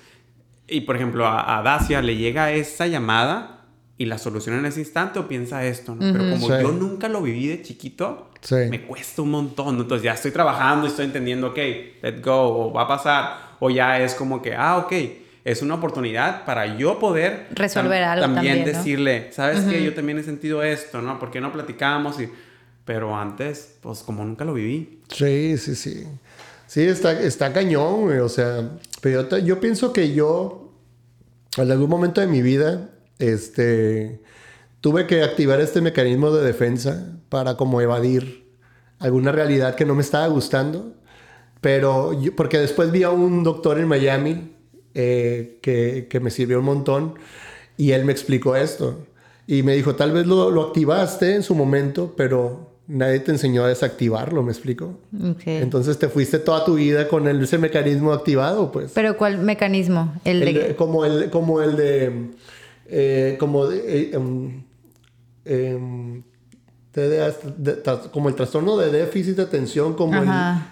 y por ejemplo, a, a Dacia le llega esa llamada y la soluciona en ese instante o piensa esto, ¿no? Pero como Sí. yo nunca lo viví de chiquito, Sí. me cuesta un montón. ¿no? Entonces ya estoy trabajando y estoy entendiendo, ok, let go, o va a pasar, o ya es como que, ah, ok, es una oportunidad para yo poder Resolver tam- algo también, ¿no? decirle, ¿sabes qué? Yo también he sentido esto, ¿no? ¿Por qué no platicamos? Y, pero antes, pues como nunca lo viví. Sí, sí, sí. Sí, está, está cañón, güey. O sea, pero yo, pienso que yo, en algún momento de mi vida, este, tuve que activar este mecanismo de defensa para como evadir alguna realidad que no me estaba gustando. Pero porque después vi a un doctor en Miami eh, que, que me sirvió un montón y él me explicó esto. Y me dijo, tal vez lo, lo activaste en su momento, pero nadie te enseñó a desactivarlo, ¿me explico? Entonces te fuiste toda tu vida con el- ese mecanismo activado, pues. Pero ¿cuál mecanismo? El, El de... como, el, como el de... eh, como de... eh, em, em, como el trastorno de déficit de atención, como el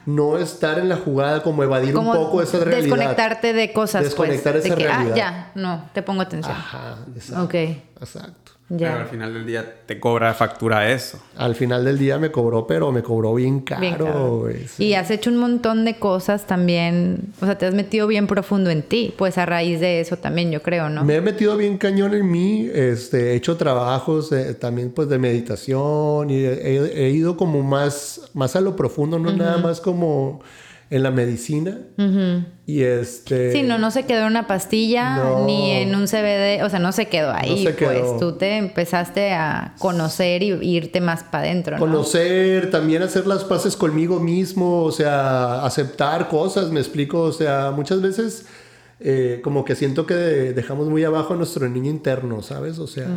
no estar en la jugada, como evadir como un poco esa realidad. desconectarte de cosas, Desconectar pues. esa de que, realidad. ah, ya, no, te pongo atención. Ajá, exacto. ok, Exacto. Pero al final del día te cobra factura eso. Al final del día me cobró, pero me cobró bien caro. Bien caro. güey, sí. Y has hecho un montón de cosas también, o sea, te has metido bien profundo en ti, pues a raíz de eso también, yo creo, ¿no? Me he metido bien cañón en mí, este, he hecho trabajos eh, también pues de meditación y he, he ido como más, más a lo profundo, no nada más como en la medicina. Y este... Sí, no, no se quedó en una pastilla No. ni en un CBD, o sea, no se quedó ahí, se quedó. pues tú te empezaste a conocer y irte más para adentro, ¿no? Conocer, también hacer las paces conmigo mismo, o sea, aceptar cosas, me explico, o sea, muchas veces eh, como que siento que dejamos muy abajo a nuestro niño interno, ¿sabes? O sea,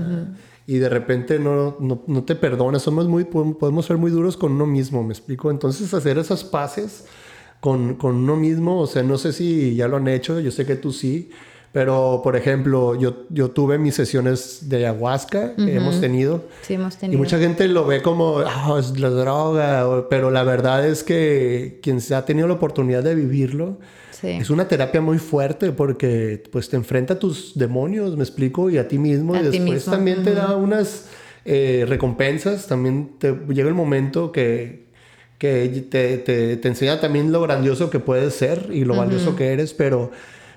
y de repente no, no, no te perdonas, somos muy, podemos ser muy duros con uno mismo, me explico, entonces hacer esas paces con, con uno mismo, o sea, no sé si ya lo han hecho, yo sé que tú sí. Pero, por ejemplo, yo, yo tuve mis sesiones de ayahuasca que hemos tenido. Sí, hemos Y tenido. mucha gente lo ve como, ah, es la droga, pero la verdad es que quien se ha tenido la oportunidad de vivirlo, Sí. es una terapia muy fuerte porque pues te enfrenta a tus demonios, me explico, y a ti mismo, A y después mismo, también te da unas eh, recompensas, también te llega el momento que, que te, te, te enseña también lo grandioso que puedes ser y lo valioso que eres, pero,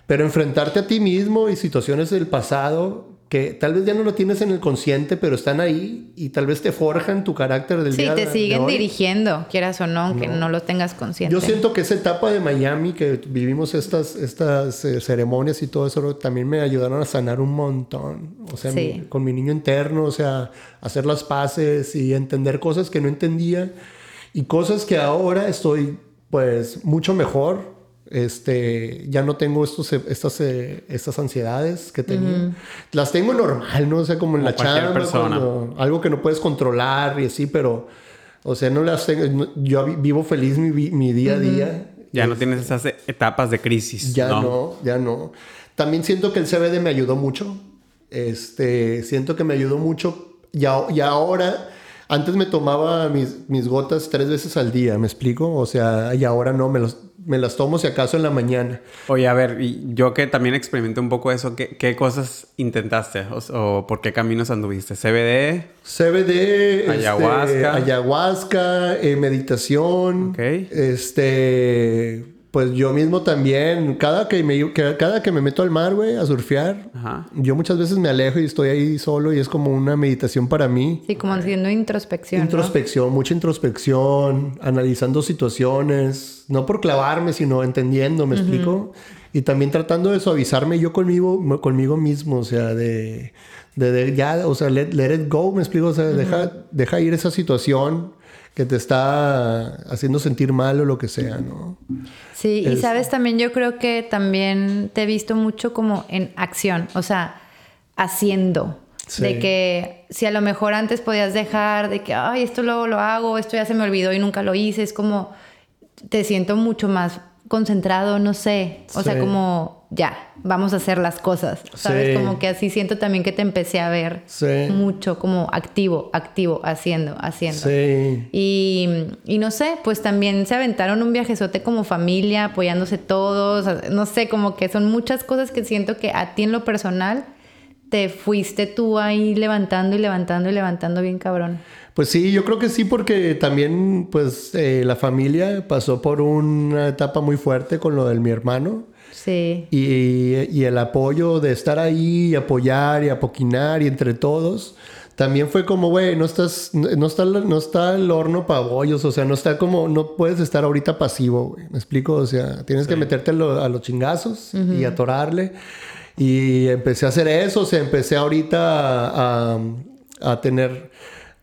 pero enfrentarte a ti mismo y situaciones del pasado que tal vez ya no lo tienes en el consciente, pero están ahí y tal vez te forjan tu carácter del Sí, día te de siguen hoy. dirigiendo, quieras o no, aunque no, lo tengas consciente. Yo siento que esa etapa de Miami, que vivimos estas, estas eh, ceremonias y todo eso, también me ayudaron a sanar un montón. O sea, Sí. mi- con mi niño interno, o sea, hacer las paces y entender cosas que no entendía y cosas que ahora estoy, pues, mucho mejor. Este, ya no tengo estos, eh, estas, eh, estas ansiedades que tenía. Las tengo normal, ¿no? O sea, como en Como la cualquier chamba, persona. algo que no puedes controlar y así, pero, o sea, no las tengo. no- Yo vi- vivo feliz mi, mi día a día. Ya no tienes esas etapas de crisis. Ya ¿no? no, ya no. También siento que el CBD me ayudó mucho. Este, siento que me ayudó mucho. Y, a- y ahora, antes me tomaba mis, mis gotas tres veces al día, ¿me explico? O sea, y ahora no, me, los, me las tomo si acaso en la mañana. Oye, a ver, y yo que también experimenté un poco eso, ¿qué, qué cosas intentaste? O, o por qué caminos anduviste? ¿CBD? CBD, este, Ayahuasca. ayahuasca, eh, meditación. Ok. Este, pues yo mismo también, cada que me, cada que me meto al mar, güey, a surfear, Ajá. yo muchas veces me alejo y estoy ahí solo y es como una meditación para mí. Sí, como haciendo introspección. ¿no? Introspección, mucha introspección, analizando situaciones, no por clavarme, sino entendiendo, ¿me explico? Y también tratando de suavizarme yo conmigo, conmigo mismo, o sea, de, de, de ya, o sea, let, let it go, ¿me explico? O sea, deja, deja ir esa situación que te está haciendo sentir mal o lo que sea, ¿no? Sí, y Es- sabes también, yo creo que también te he visto mucho como en acción, o sea, haciendo. Sí. De que si a lo mejor antes podías dejar de que, ay, esto luego lo hago, esto ya se me olvidó y nunca lo hice, es como te siento mucho más concentrado, no sé. O sea, como ya, vamos a hacer las cosas. ¿Sabes? Sí. Como que así siento también que te empecé a ver Sí. mucho, como activo, activo, haciendo, haciendo. Sí. Y, y no sé, pues también se aventaron un viajezote como familia, apoyándose todos. No sé, como que son muchas cosas que siento que a ti en lo personal te fuiste tú ahí levantando y levantando y levantando bien cabrón. Pues sí, yo creo que sí, porque también, pues, eh, la familia pasó por una etapa muy fuerte con lo de mi hermano. Sí. Y, y el apoyo de estar ahí y apoyar y apoquinar y entre todos. También fue como, güey, no estás, no está, no está el horno para bollos, o sea, no está como, no puedes estar ahorita pasivo, güey. ¿Me explico? O sea, tienes que meterte a, lo- a los chingazos y atorarle. Y empecé a hacer eso, o sea, empecé ahorita a, a- a tener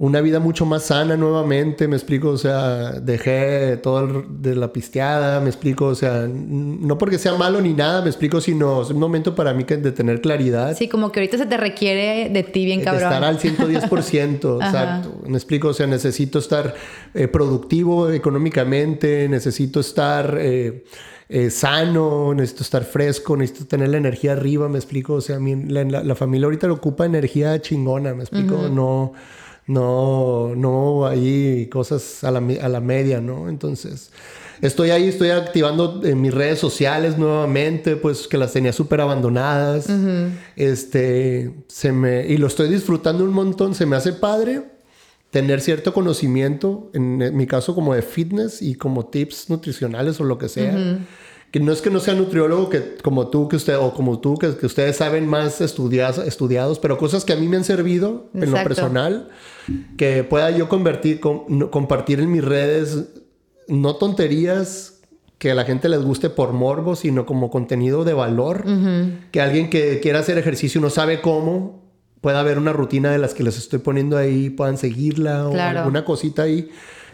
una vida mucho más sana nuevamente, me explico, o sea, dejé todo el- de la pisteada, me explico, o sea, no porque sea malo ni nada, me explico, sino es un momento para mí que de tener claridad. Sí, como que ahorita se te requiere de ti bien De cabrón. estar al 110%, Ajá. exacto. Me explico, o sea, necesito estar eh, productivo económicamente, necesito estar eh, eh, sano, necesito estar fresco, necesito tener la energía arriba, me explico, o sea, a mí la, la- la familia ahorita le ocupa energía chingona, me explico, no, no, no hay cosas a la, a la media, ¿no? Entonces... Estoy ahí, estoy activando en mis redes sociales nuevamente, pues que las tenía súper abandonadas. Este, se me, y lo estoy disfrutando un montón, se me hace padre tener cierto conocimiento, en mi caso como de fitness y como tips nutricionales o lo que sea. Que no es que no sea nutriólogo que, como tú, que usted, o como tú, que, que ustedes saben más estudiados, estudiados, pero cosas que a mí me han servido en lo personal, que pueda yo convertir, no- compartir en mis redes, no tonterías que a la gente les guste por morbo, sino como contenido de valor, que alguien que quiera hacer ejercicio y no sabe cómo, pueda haber una rutina de las que les estoy poniendo ahí, puedan seguirla o Claro. alguna cosita ahí,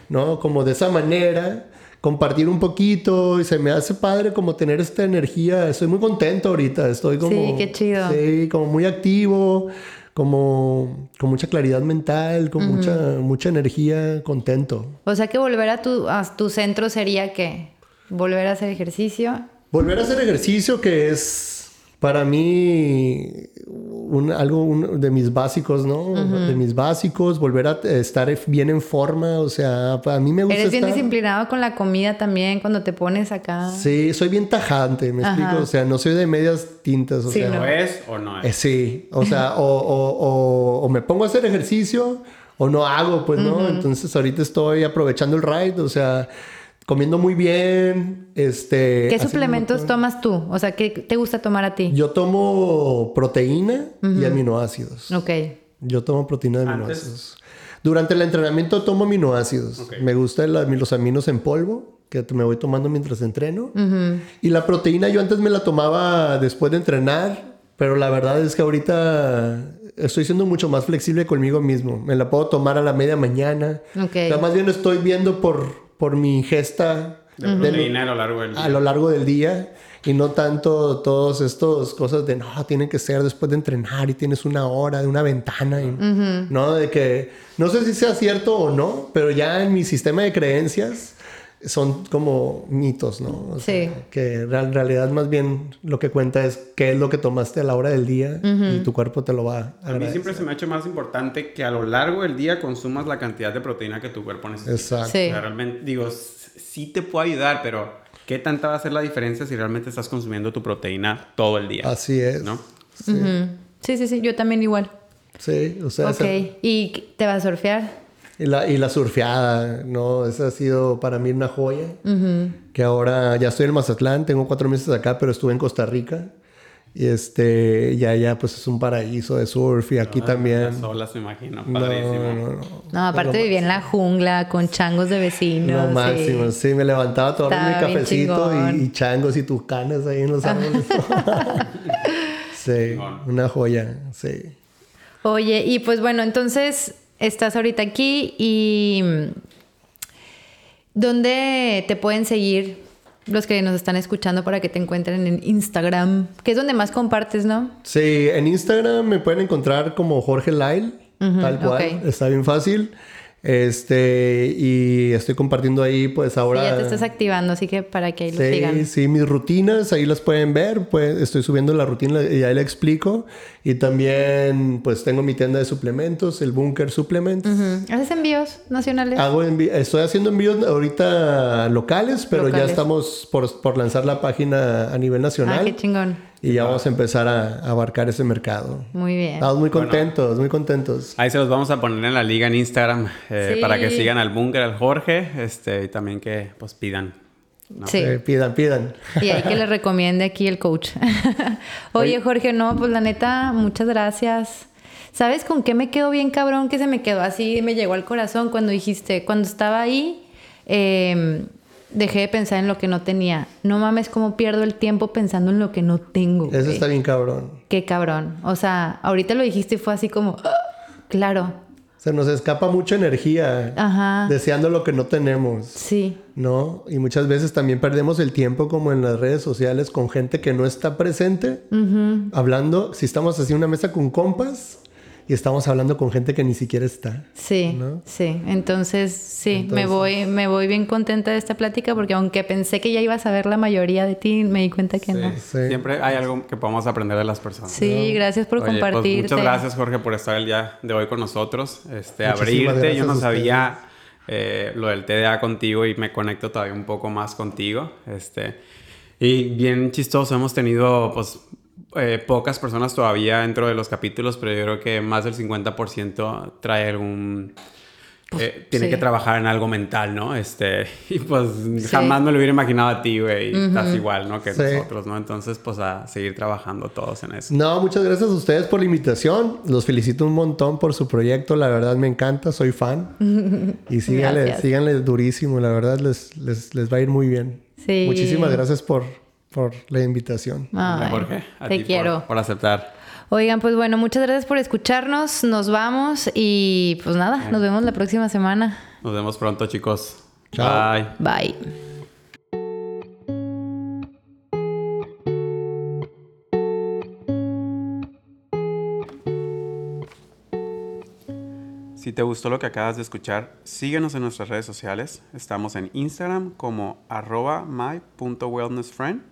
¿no? Como de esa manera, compartir un poquito y se me hace padre como tener esta energía. Estoy muy contento ahorita, estoy como... Sí, qué chido. Sí, como muy activo, como con mucha claridad mental, con mucha, mucha energía, contento. O sea que volver a tu, a tu centro sería que volver a hacer ejercicio. Volver a hacer ejercicio que es para mí un- algo un- de mis básicos, ¿no? De mis básicos, volver a estar bien en forma, o sea, a mí me gusta Eres bien estar- disciplinado con la comida también cuando te pones acá. Sí, soy bien tajante, me Ajá. explico, o sea, no soy de medias tintas, o Sí, sea, no. ¿Lo es o no Eh, es? sí, o sea, o, o- o- o me pongo a hacer ejercicio o no hago, pues no. Entonces ahorita estoy aprovechando el ride, o sea, comiendo muy bien. Este, ¿Qué suplementos tomas tú? O sea, ¿qué te gusta tomar a ti? Yo tomo proteína y aminoácidos. Ok. Yo tomo proteína de Antes. aminoácidos. Durante el entrenamiento tomo aminoácidos. Me gustan los aminos en polvo que me voy tomando mientras entreno. Y la proteína yo antes me la tomaba después de entrenar, pero la verdad es que ahorita estoy siendo mucho más flexible conmigo mismo. Me la puedo tomar a la media mañana. Ok. O sea, más bien estoy viendo por, por mi ingesta De de- proteína a lo largo del día. a lo largo del día y no tanto todas estas cosas de no, tiene que ser después de entrenar y tienes una hora de una ventana y no de que no sé si sea cierto o no, pero ya en mi sistema de creencias son como mitos, ¿no? O sea, Sí. que en real- realidad más bien lo que cuenta es qué es lo que tomaste a la hora del día y tu cuerpo te lo va a A mí agradecer. siempre se me ha hecho más importante que a lo largo del día consumas la cantidad de proteína que tu cuerpo necesita. Exacto. Sí. O sea, realmente, digo, sí te puede ayudar, pero ¿qué tanta va a ser la diferencia si realmente estás consumiendo tu proteína todo el día? Así es. ¿No? Sí. Sí, sí, sí. Yo también igual. sí, o sea, Ok. esa- ¿Y te vas a surfear? Y la, y la surfeada, ¿no? Esa ha sido para mí una joya. Que ahora ya estoy en Mazatlán, tengo cuatro meses acá, pero estuve en Costa Rica. Y este, ya, ya, pues es un paraíso de surf y aquí también. Las olas, me imagino. No, Padrísimo. no, no. No, aparte vivía en la jungla con changos de vecinos. Lo máximo, sí. sí. me levantaba a tomar mi cafecito y, y changos y tucanes ahí en los árboles. sí, una joya, sí. Oye, y pues bueno, entonces estás ahorita aquí y mm, ¿dónde te pueden seguir los que nos están escuchando para que te encuentren en Instagram? Que es donde más compartes, ¿no? Sí, en Instagram me pueden encontrar como Jorge Lyle, tal cual, está bien fácil. Este, y estoy compartiendo ahí, pues ahora. Sí, ya te estás activando, así que para que ahí lo sí, sigan. Sí, mis rutinas, ahí las pueden ver. Pues estoy subiendo la rutina y ahí la explico. Y también, pues tengo mi tienda de suplementos, el Bunker Supplements. ¿Haces envíos nacionales? Hago envi- estoy haciendo envíos ahorita locales, pero ya estamos por, por lanzar la página a nivel nacional. ah, qué chingón. Y ya vamos a empezar a, a abarcar ese mercado. Muy bien. Estamos muy contentos, muy contentos. Ahí se los vamos a poner en la liga en Instagram eh, Sí. para que sigan al búnker, al Jorge, este, y también que pues pidan. ¿no? Sí. Eh, pidan, pidan. Y hay que le recomiende aquí el coach. Oye, Jorge, no, pues la neta, muchas gracias. ¿Sabes con qué me quedó bien cabrón? Que se me quedó así, me llegó al corazón cuando dijiste, cuando estaba ahí, eh, dejé de pensar en lo que no tenía. No mames, cómo pierdo el tiempo pensando en lo que no tengo. Eso güey. está bien cabrón. Qué cabrón. O sea, ahorita lo dijiste y fue así como, ¡ah! claro, Se nos escapa mucha energía Ajá. deseando lo que no tenemos. sí, ¿No? Y muchas veces también perdemos el tiempo como en las redes sociales con gente que no está presente. Hablando, si estamos así en una mesa con compas y estamos hablando con gente que ni siquiera está. sí, ¿No? sí. Entonces, sí, me voy, me voy bien contenta de esta plática porque aunque pensé que ya ibas a ver la mayoría de ti, me di cuenta que no. Sí. Siempre hay algo que podamos aprender de las personas. Sí, gracias por Oye, pues, compartirte. muchas gracias, Jorge, por estar el día de hoy con nosotros. Este, Muchísimas abrirte. Yo no sabía eh, lo del TDA contigo y me conecto todavía un poco más contigo. Este, y bien chistoso, hemos tenido pues eh, pocas personas todavía dentro de los capítulos, pero yo creo que más del 50% trae algún... eh, tiene sí. que trabajar en algo mental, ¿no? Este, y pues Sí. jamás me lo hubiera imaginado a ti, güey. y Estás igual, ¿no? Que Sí. nosotros, ¿no? Entonces, pues a seguir trabajando todos en eso. No, muchas gracias a ustedes por la invitación. Los felicito un montón por su proyecto. La verdad me encanta, soy fan. Y síganle, síganle durísimo. La verdad les, les, les va a ir muy bien. Sí. Muchísimas gracias por, por la invitación. Ay, Jorge, a te ti por- quiero. Por, aceptar. Oigan, pues bueno, muchas gracias por escucharnos. Nos vamos y pues nada, nos vemos la próxima semana. Nos vemos pronto, chicos. Chao. Bye. Bye. Si te gustó lo que acabas de escuchar, síguenos en nuestras redes sociales. Estamos en Instagram como arroba my.wellnessfriend.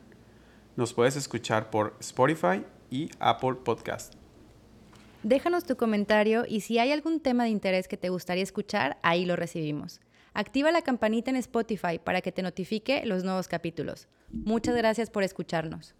Nos puedes escuchar por Spotify y Apple Podcast. Déjanos tu comentario y si hay algún tema de interés que te gustaría escuchar, ahí lo recibimos. Activa la campanita en Spotify para que te notifique los nuevos capítulos. Muchas gracias por escucharnos.